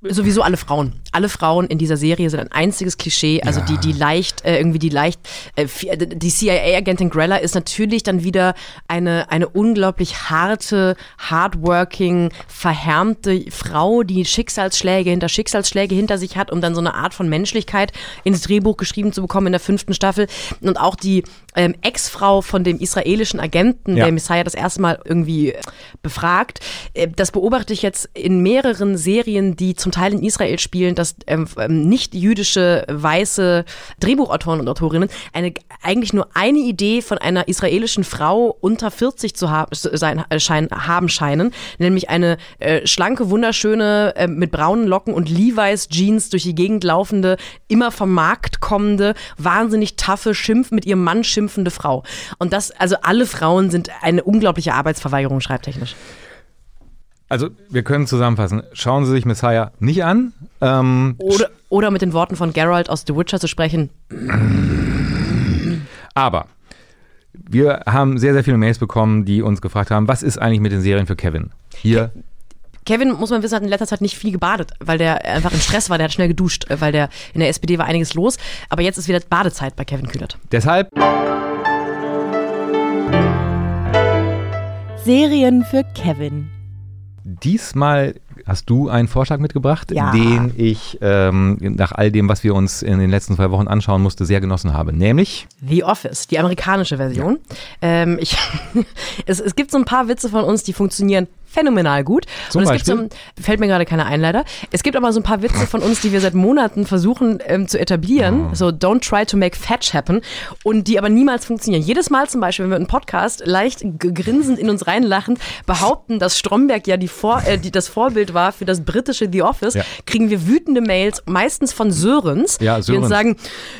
sowieso alle Frauen. Alle Frauen in dieser Serie sind ein einziges Klischee. Also ja. die, die leicht, äh, irgendwie die leicht, äh, die CIA-Agentin Grella ist natürlich dann wieder eine, eine unglaublich harte, hardworking, verhärmte Frau, die Schicksalsschläge hinter Schicksalsschläge hinter sich hat, um dann so eine Art von Menschlichkeit ins Drehbuch geschrieben zu bekommen in der fünften Staffel. Und auch die ähm, Ex-Frau von dem israelischen Agenten, ja. der Messiah das erste Mal irgendwie befragt. Äh, das beobachte ich jetzt in mehreren Serien, die zum Teil in Israel spielen, dass ähm, ähm, nicht jüdische weiße Drehbuchautoren und Autorinnen eine eigentlich nur eine Idee von einer israelischen Frau unter 40 zu haben, sein, äh, schein, haben scheinen, nämlich eine äh, schlanke, wunderschöne, äh, mit braunen Locken und Levi's Jeans durch die Gegend laufende, immer vom Markt kommende, wahnsinnig taffe, schimpf mit ihrem Mann schimpfende Frau. Und das, also alle Frauen sind eine unglaubliche Arbeitsverweigerung schreibtechnisch. Also, wir können zusammenfassen. Schauen Sie sich Messiah nicht an. Ähm, oder, oder mit den Worten von Geralt aus The Witcher zu sprechen. Aber wir haben sehr, sehr viele Mails bekommen, die uns gefragt haben, was ist eigentlich mit den Serien für Kevin? Hier. Kevin, muss man wissen, hat in letzter Zeit nicht viel gebadet, weil der einfach in Stress war. Der hat schnell geduscht, weil der in der SPD war einiges los. Aber jetzt ist wieder Badezeit bei Kevin Kühnert. Deshalb. Serien für Kevin. Diesmal hast du einen Vorschlag mitgebracht, ja. den ich ähm, nach all dem, was wir uns in den letzten zwei Wochen anschauen musste, sehr genossen habe. Nämlich The Office, die amerikanische Version. Ja. Ähm, ich, es, es gibt so ein paar Witze von uns, die funktionieren phänomenal gut. Zum und es Beispiel? gibt so, fällt mir gerade keine ein, leider. Es gibt aber so ein paar Witze von uns, die wir seit Monaten versuchen ähm, zu etablieren. Oh. So, don't try to make fetch happen. Und die aber niemals funktionieren. Jedes Mal zum Beispiel, wenn wir einen Podcast leicht grinsend in uns reinlachen, behaupten, dass Stromberg ja die Vor äh, die, das Vorbild war für das britische The Office, ja. kriegen wir wütende Mails, meistens von Sörens, ja, die uns sagen,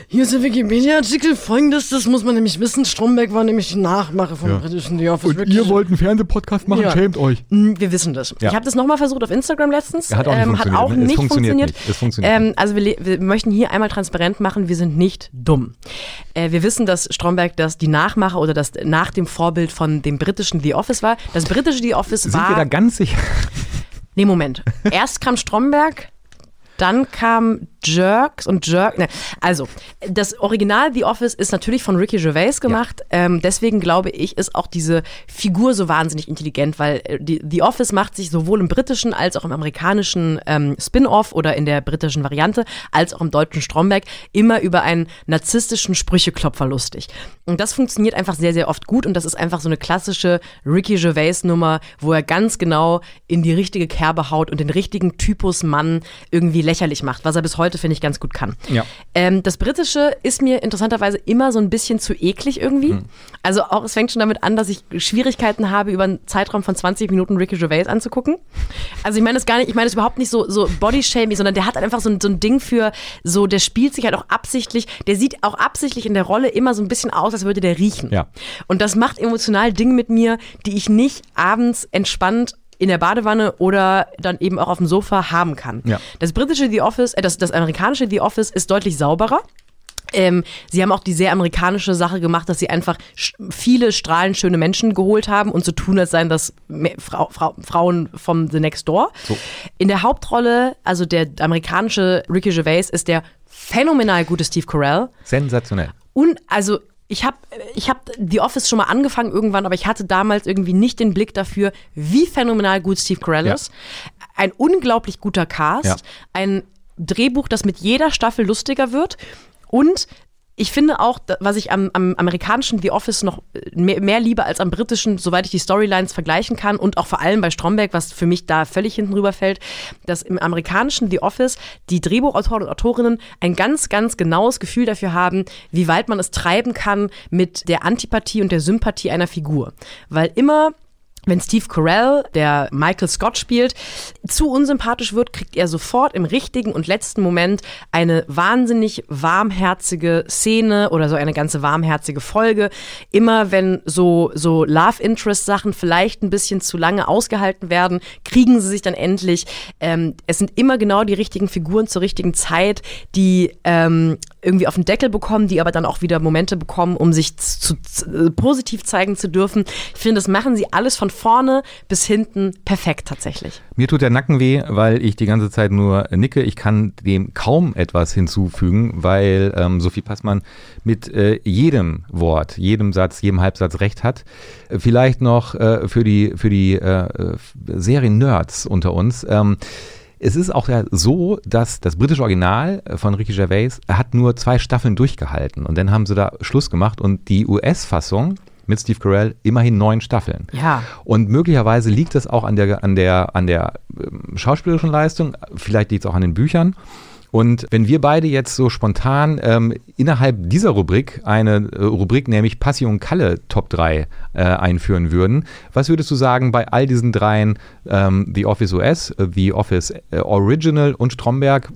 hier ist der Wikipedia-Artikel, folgendes, das muss man nämlich wissen, Stromberg war nämlich die Nachmache vom ja. britischen The Office. Und Wirklich. ihr wollt einen Fernsehpodcast machen, schämt euch. Hm, wir wissen das. Ja. Ich habe das nochmal versucht auf Instagram letztens. Hat auch nicht ähm, funktioniert. Auch nicht funktioniert. funktioniert. Nicht. Funktioniert ähm, also wir, wir, möchten hier einmal transparent machen, wir sind nicht dumm. Äh, wir wissen, dass Stromberg das die Nachmache oder das nach dem Vorbild von dem britischen The Office war. Das britische The Office sind war... Sind wir da ganz sicher? Nee, Moment. Erst kam Stromberg, dann kam Jerks und Jerk. Ne. Also, das Original The Office ist natürlich von Ricky Gervais gemacht. Ja. Ähm, deswegen glaube ich, ist auch diese Figur so wahnsinnig intelligent, weil äh, die, The Office macht sich sowohl im britischen als auch im amerikanischen ähm, Spin-off oder in der britischen Variante, als auch im deutschen Stromberg immer über einen narzisstischen Sprücheklopfer lustig. Und das funktioniert einfach sehr, sehr oft gut und das ist einfach so eine klassische Ricky Gervais-Nummer, wo er ganz genau in die richtige Kerbe haut und den richtigen Typus Mann irgendwie lächerlich macht, was er bis heute finde ich, ganz gut kann. Ja. Ähm, das Britische ist mir interessanterweise immer so ein bisschen zu eklig irgendwie. Mhm. Also auch, es fängt schon damit an, dass ich Schwierigkeiten habe, über einen Zeitraum von 20 Minuten Ricky Gervais anzugucken. Also ich meine das gar nicht, ich meine das überhaupt nicht so, so Body-Shaming, sondern der hat halt einfach so ein, so ein Ding für, so, der spielt sich halt auch absichtlich, der sieht auch absichtlich in der Rolle immer so ein bisschen aus, als würde der riechen. Ja. Und das macht emotional Dinge mit mir, die ich nicht abends entspannt in der Badewanne oder dann eben auch auf dem Sofa haben kann. Ja. Das britische The Office, äh, das, das amerikanische The Office ist deutlich sauberer. Ähm, sie haben auch die sehr amerikanische Sache gemacht, dass sie einfach viele strahlend schöne Menschen geholt haben und so tun, als seien das Frau, Frau, Frauen vom The Next Door. So. In der Hauptrolle, also der amerikanische Ricky Gervais, ist der phänomenal gute Steve Carell. Sensationell. Und also ich habe ich hab The Office schon mal angefangen irgendwann, aber ich hatte damals irgendwie nicht den Blick dafür, wie phänomenal gut Steve Carell ist. Ja. Ein unglaublich guter Cast, ja. ein Drehbuch, das mit jeder Staffel lustiger wird und ich finde auch, was ich am, am, amerikanischen The Office noch mehr, mehr, liebe als am britischen, soweit ich die Storylines vergleichen kann und auch vor allem bei Stromberg, was für mich da völlig hinten rüberfällt, dass im amerikanischen The Office die Drehbuchautoren und Autorinnen ein ganz, ganz genaues Gefühl dafür haben, wie weit man es treiben kann mit der Antipathie und der Sympathie einer Figur. Weil immer wenn Steve Carell, der Michael Scott spielt, zu unsympathisch wird, kriegt er sofort im richtigen und letzten Moment eine wahnsinnig warmherzige Szene oder so eine ganze warmherzige Folge. Immer wenn so, so Love Interest Sachen vielleicht ein bisschen zu lange ausgehalten werden, kriegen sie sich dann endlich. Ähm, es sind immer genau die richtigen Figuren zur richtigen Zeit, die ähm, irgendwie auf den Deckel bekommen, die aber dann auch wieder Momente bekommen, um sich zu, zu, äh, positiv zeigen zu dürfen. Ich finde, das machen sie alles von vorne bis hinten perfekt tatsächlich. Mir tut der Nacken weh, weil ich die ganze Zeit nur nicke. Ich kann dem kaum etwas hinzufügen, weil ähm, Sophie Passmann mit äh, jedem Wort, jedem Satz, jedem Halbsatz recht hat. Vielleicht noch äh, für die, für die äh, äh Serien-Nerds unter uns. Ähm, es ist auch ja so, dass das britische Original von Ricky Gervais hat nur zwei Staffeln durchgehalten und dann haben sie da Schluss gemacht und die US-Fassung mit Steve Carell immerhin neun Staffeln. Ja. Und möglicherweise liegt es auch an der, an der, an der ähm, schauspielerischen Leistung, vielleicht liegt es auch an den Büchern. Und wenn wir beide jetzt so spontan ähm, innerhalb dieser Rubrik eine äh, Rubrik, nämlich Passion Kalle Top 3 äh, einführen würden, was würdest du sagen bei all diesen dreien, ähm, The Office US, äh, The Office äh, Original und Stromberg,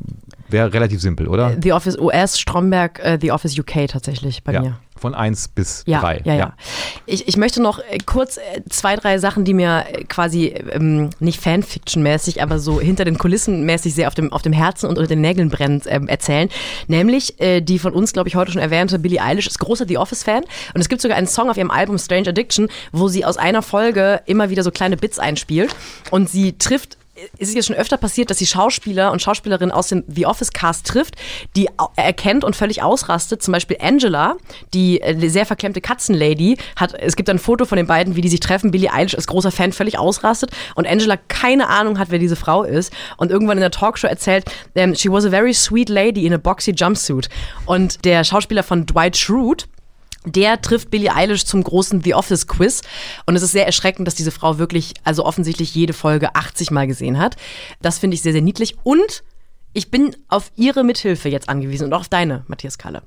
wäre relativ simpel, oder? The Office US, Stromberg, uh, The Office UK tatsächlich bei ja. mir. Von 1 bis 3. Ja, ja, ja, ja. Ich, ich möchte noch äh, kurz äh, zwei, drei Sachen, die mir äh, quasi ähm, nicht Fanfiction-mäßig, aber so hinter den Kulissen mäßig sehr auf dem, auf dem Herzen und unter den Nägeln brennt ähm, erzählen. Nämlich äh, die von uns, glaube ich, heute schon erwähnte Billie Eilish ist großer The Office-Fan und es gibt sogar einen Song auf ihrem Album Strange Addiction, wo sie aus einer Folge immer wieder so kleine Bits einspielt und sie trifft ist es jetzt schon öfter passiert, dass sie Schauspieler und Schauspielerinnen aus dem The Office Cast trifft, die erkennt und völlig ausrastet. Zum Beispiel Angela, die äh, sehr verklemmte Katzenlady, hat, es gibt ein Foto von den beiden, wie die sich treffen. Billie Eilish als großer Fan völlig ausrastet und Angela keine Ahnung hat, wer diese Frau ist und irgendwann in der Talkshow erzählt, ähm, she was a very sweet lady in a boxy jumpsuit. Und der Schauspieler von Dwight Schrute, der trifft Billie Eilish zum großen The Office Quiz. Und es ist sehr erschreckend, dass diese Frau wirklich, also offensichtlich jede Folge 80 Mal gesehen hat. Das finde ich sehr, sehr niedlich. Und ich bin auf ihre Mithilfe jetzt angewiesen und auch auf deine, Matthias Kalle.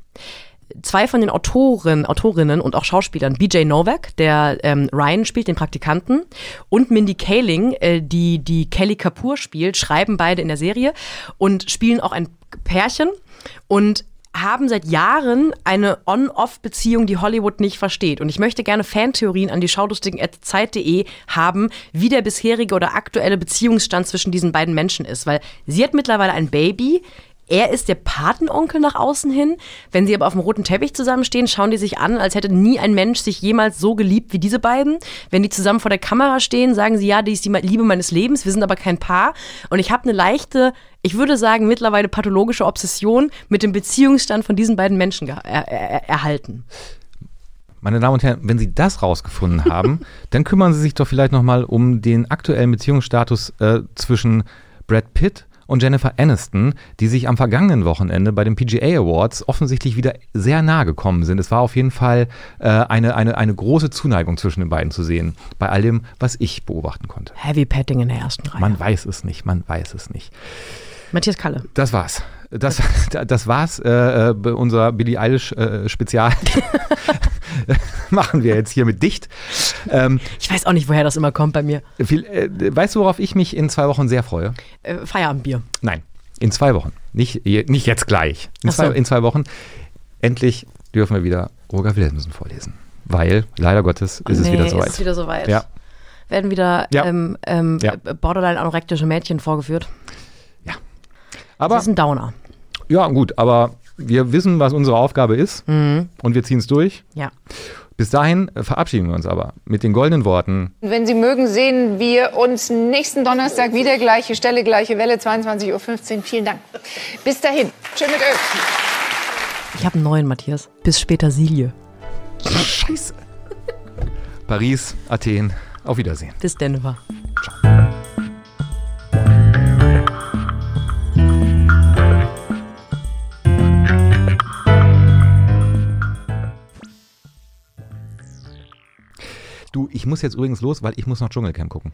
Zwei von den Autoren, Autorinnen und auch Schauspielern, BJ Novak, der ähm, Ryan spielt, den Praktikanten, und Mindy Kaling, äh, die die Kelly Kapoor spielt, schreiben beide in der Serie und spielen auch ein Pärchen. Und haben seit Jahren eine On-Off-Beziehung, die Hollywood nicht versteht. Und ich möchte gerne Fantheorien an die schaulustigen.zeit.de haben, wie der bisherige oder aktuelle Beziehungsstand zwischen diesen beiden Menschen ist. Weil sie hat mittlerweile ein Baby, er ist der Patenonkel nach außen hin. Wenn sie aber auf dem roten Teppich zusammenstehen, schauen die sich an, als hätte nie ein Mensch sich jemals so geliebt wie diese beiden. Wenn die zusammen vor der Kamera stehen, sagen sie, ja, die ist die Liebe meines Lebens, wir sind aber kein Paar. Und ich habe eine leichte, ich würde sagen, mittlerweile pathologische Obsession mit dem Beziehungsstand von diesen beiden Menschen er er erhalten. Meine Damen und Herren, wenn Sie das rausgefunden haben, dann kümmern Sie sich doch vielleicht nochmal um den aktuellen Beziehungsstatus äh, zwischen Brad Pitt und Jennifer Aniston, die sich am vergangenen Wochenende bei den PGA Awards offensichtlich wieder sehr nahe gekommen sind. Es war auf jeden Fall äh, eine, eine, eine große Zuneigung zwischen den beiden zu sehen, bei all dem, was ich beobachten konnte. Heavy Petting in der ersten Reihe. Man weiß es nicht, man weiß es nicht. Matthias Kalle. Das war's. Das, das war's, äh, äh unser Billie Eilish äh, Spezial. Machen wir jetzt hier mit dicht. Ähm, ich weiß auch nicht, woher das immer kommt bei mir. Viel, äh, weißt du, worauf ich mich in zwei Wochen sehr freue? Äh, Feierabendbier. Nein, in zwei Wochen. Nicht, nicht jetzt gleich. In, so. zwei, in zwei Wochen. Endlich dürfen wir wieder Roger Wilhelmsen vorlesen. Weil, leider Gottes, ist oh, nee, es wieder soweit. Ist es wieder soweit. Ja. Werden wieder ja. ähm, ähm, ja. borderline anorektische Mädchen vorgeführt. Ja. Aber, das ist ein Downer. Ja, gut, aber wir wissen, was unsere Aufgabe ist mhm. und wir ziehen es durch. Ja. Bis dahin verabschieden wir uns aber mit den goldenen Worten. Wenn Sie mögen, sehen wir uns nächsten Donnerstag wieder. Gleiche Stelle, gleiche Welle, 22.15 Uhr. Vielen Dank. Bis dahin. Schön mit Öl. Ich habe einen neuen, Matthias. Bis später, Silje. Scheiße. Paris, Athen. Auf Wiedersehen. Bis Denver. Ciao. Du, ich muss jetzt übrigens los, weil ich muss noch Dschungelcamp gucken.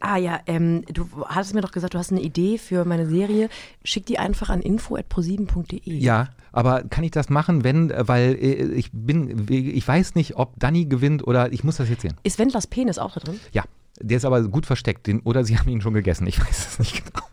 Ah ja, ähm, du hattest mir doch gesagt, du hast eine Idee für meine Serie. Schick die einfach an info@pro7.de. Ja, aber kann ich das machen, wenn, weil äh, ich bin, ich weiß nicht, ob Danny gewinnt oder ich muss das jetzt sehen. Ist Wendlers Penis auch da drin? Ja. Der ist aber gut versteckt, den, oder sie haben ihn schon gegessen, ich weiß es nicht genau.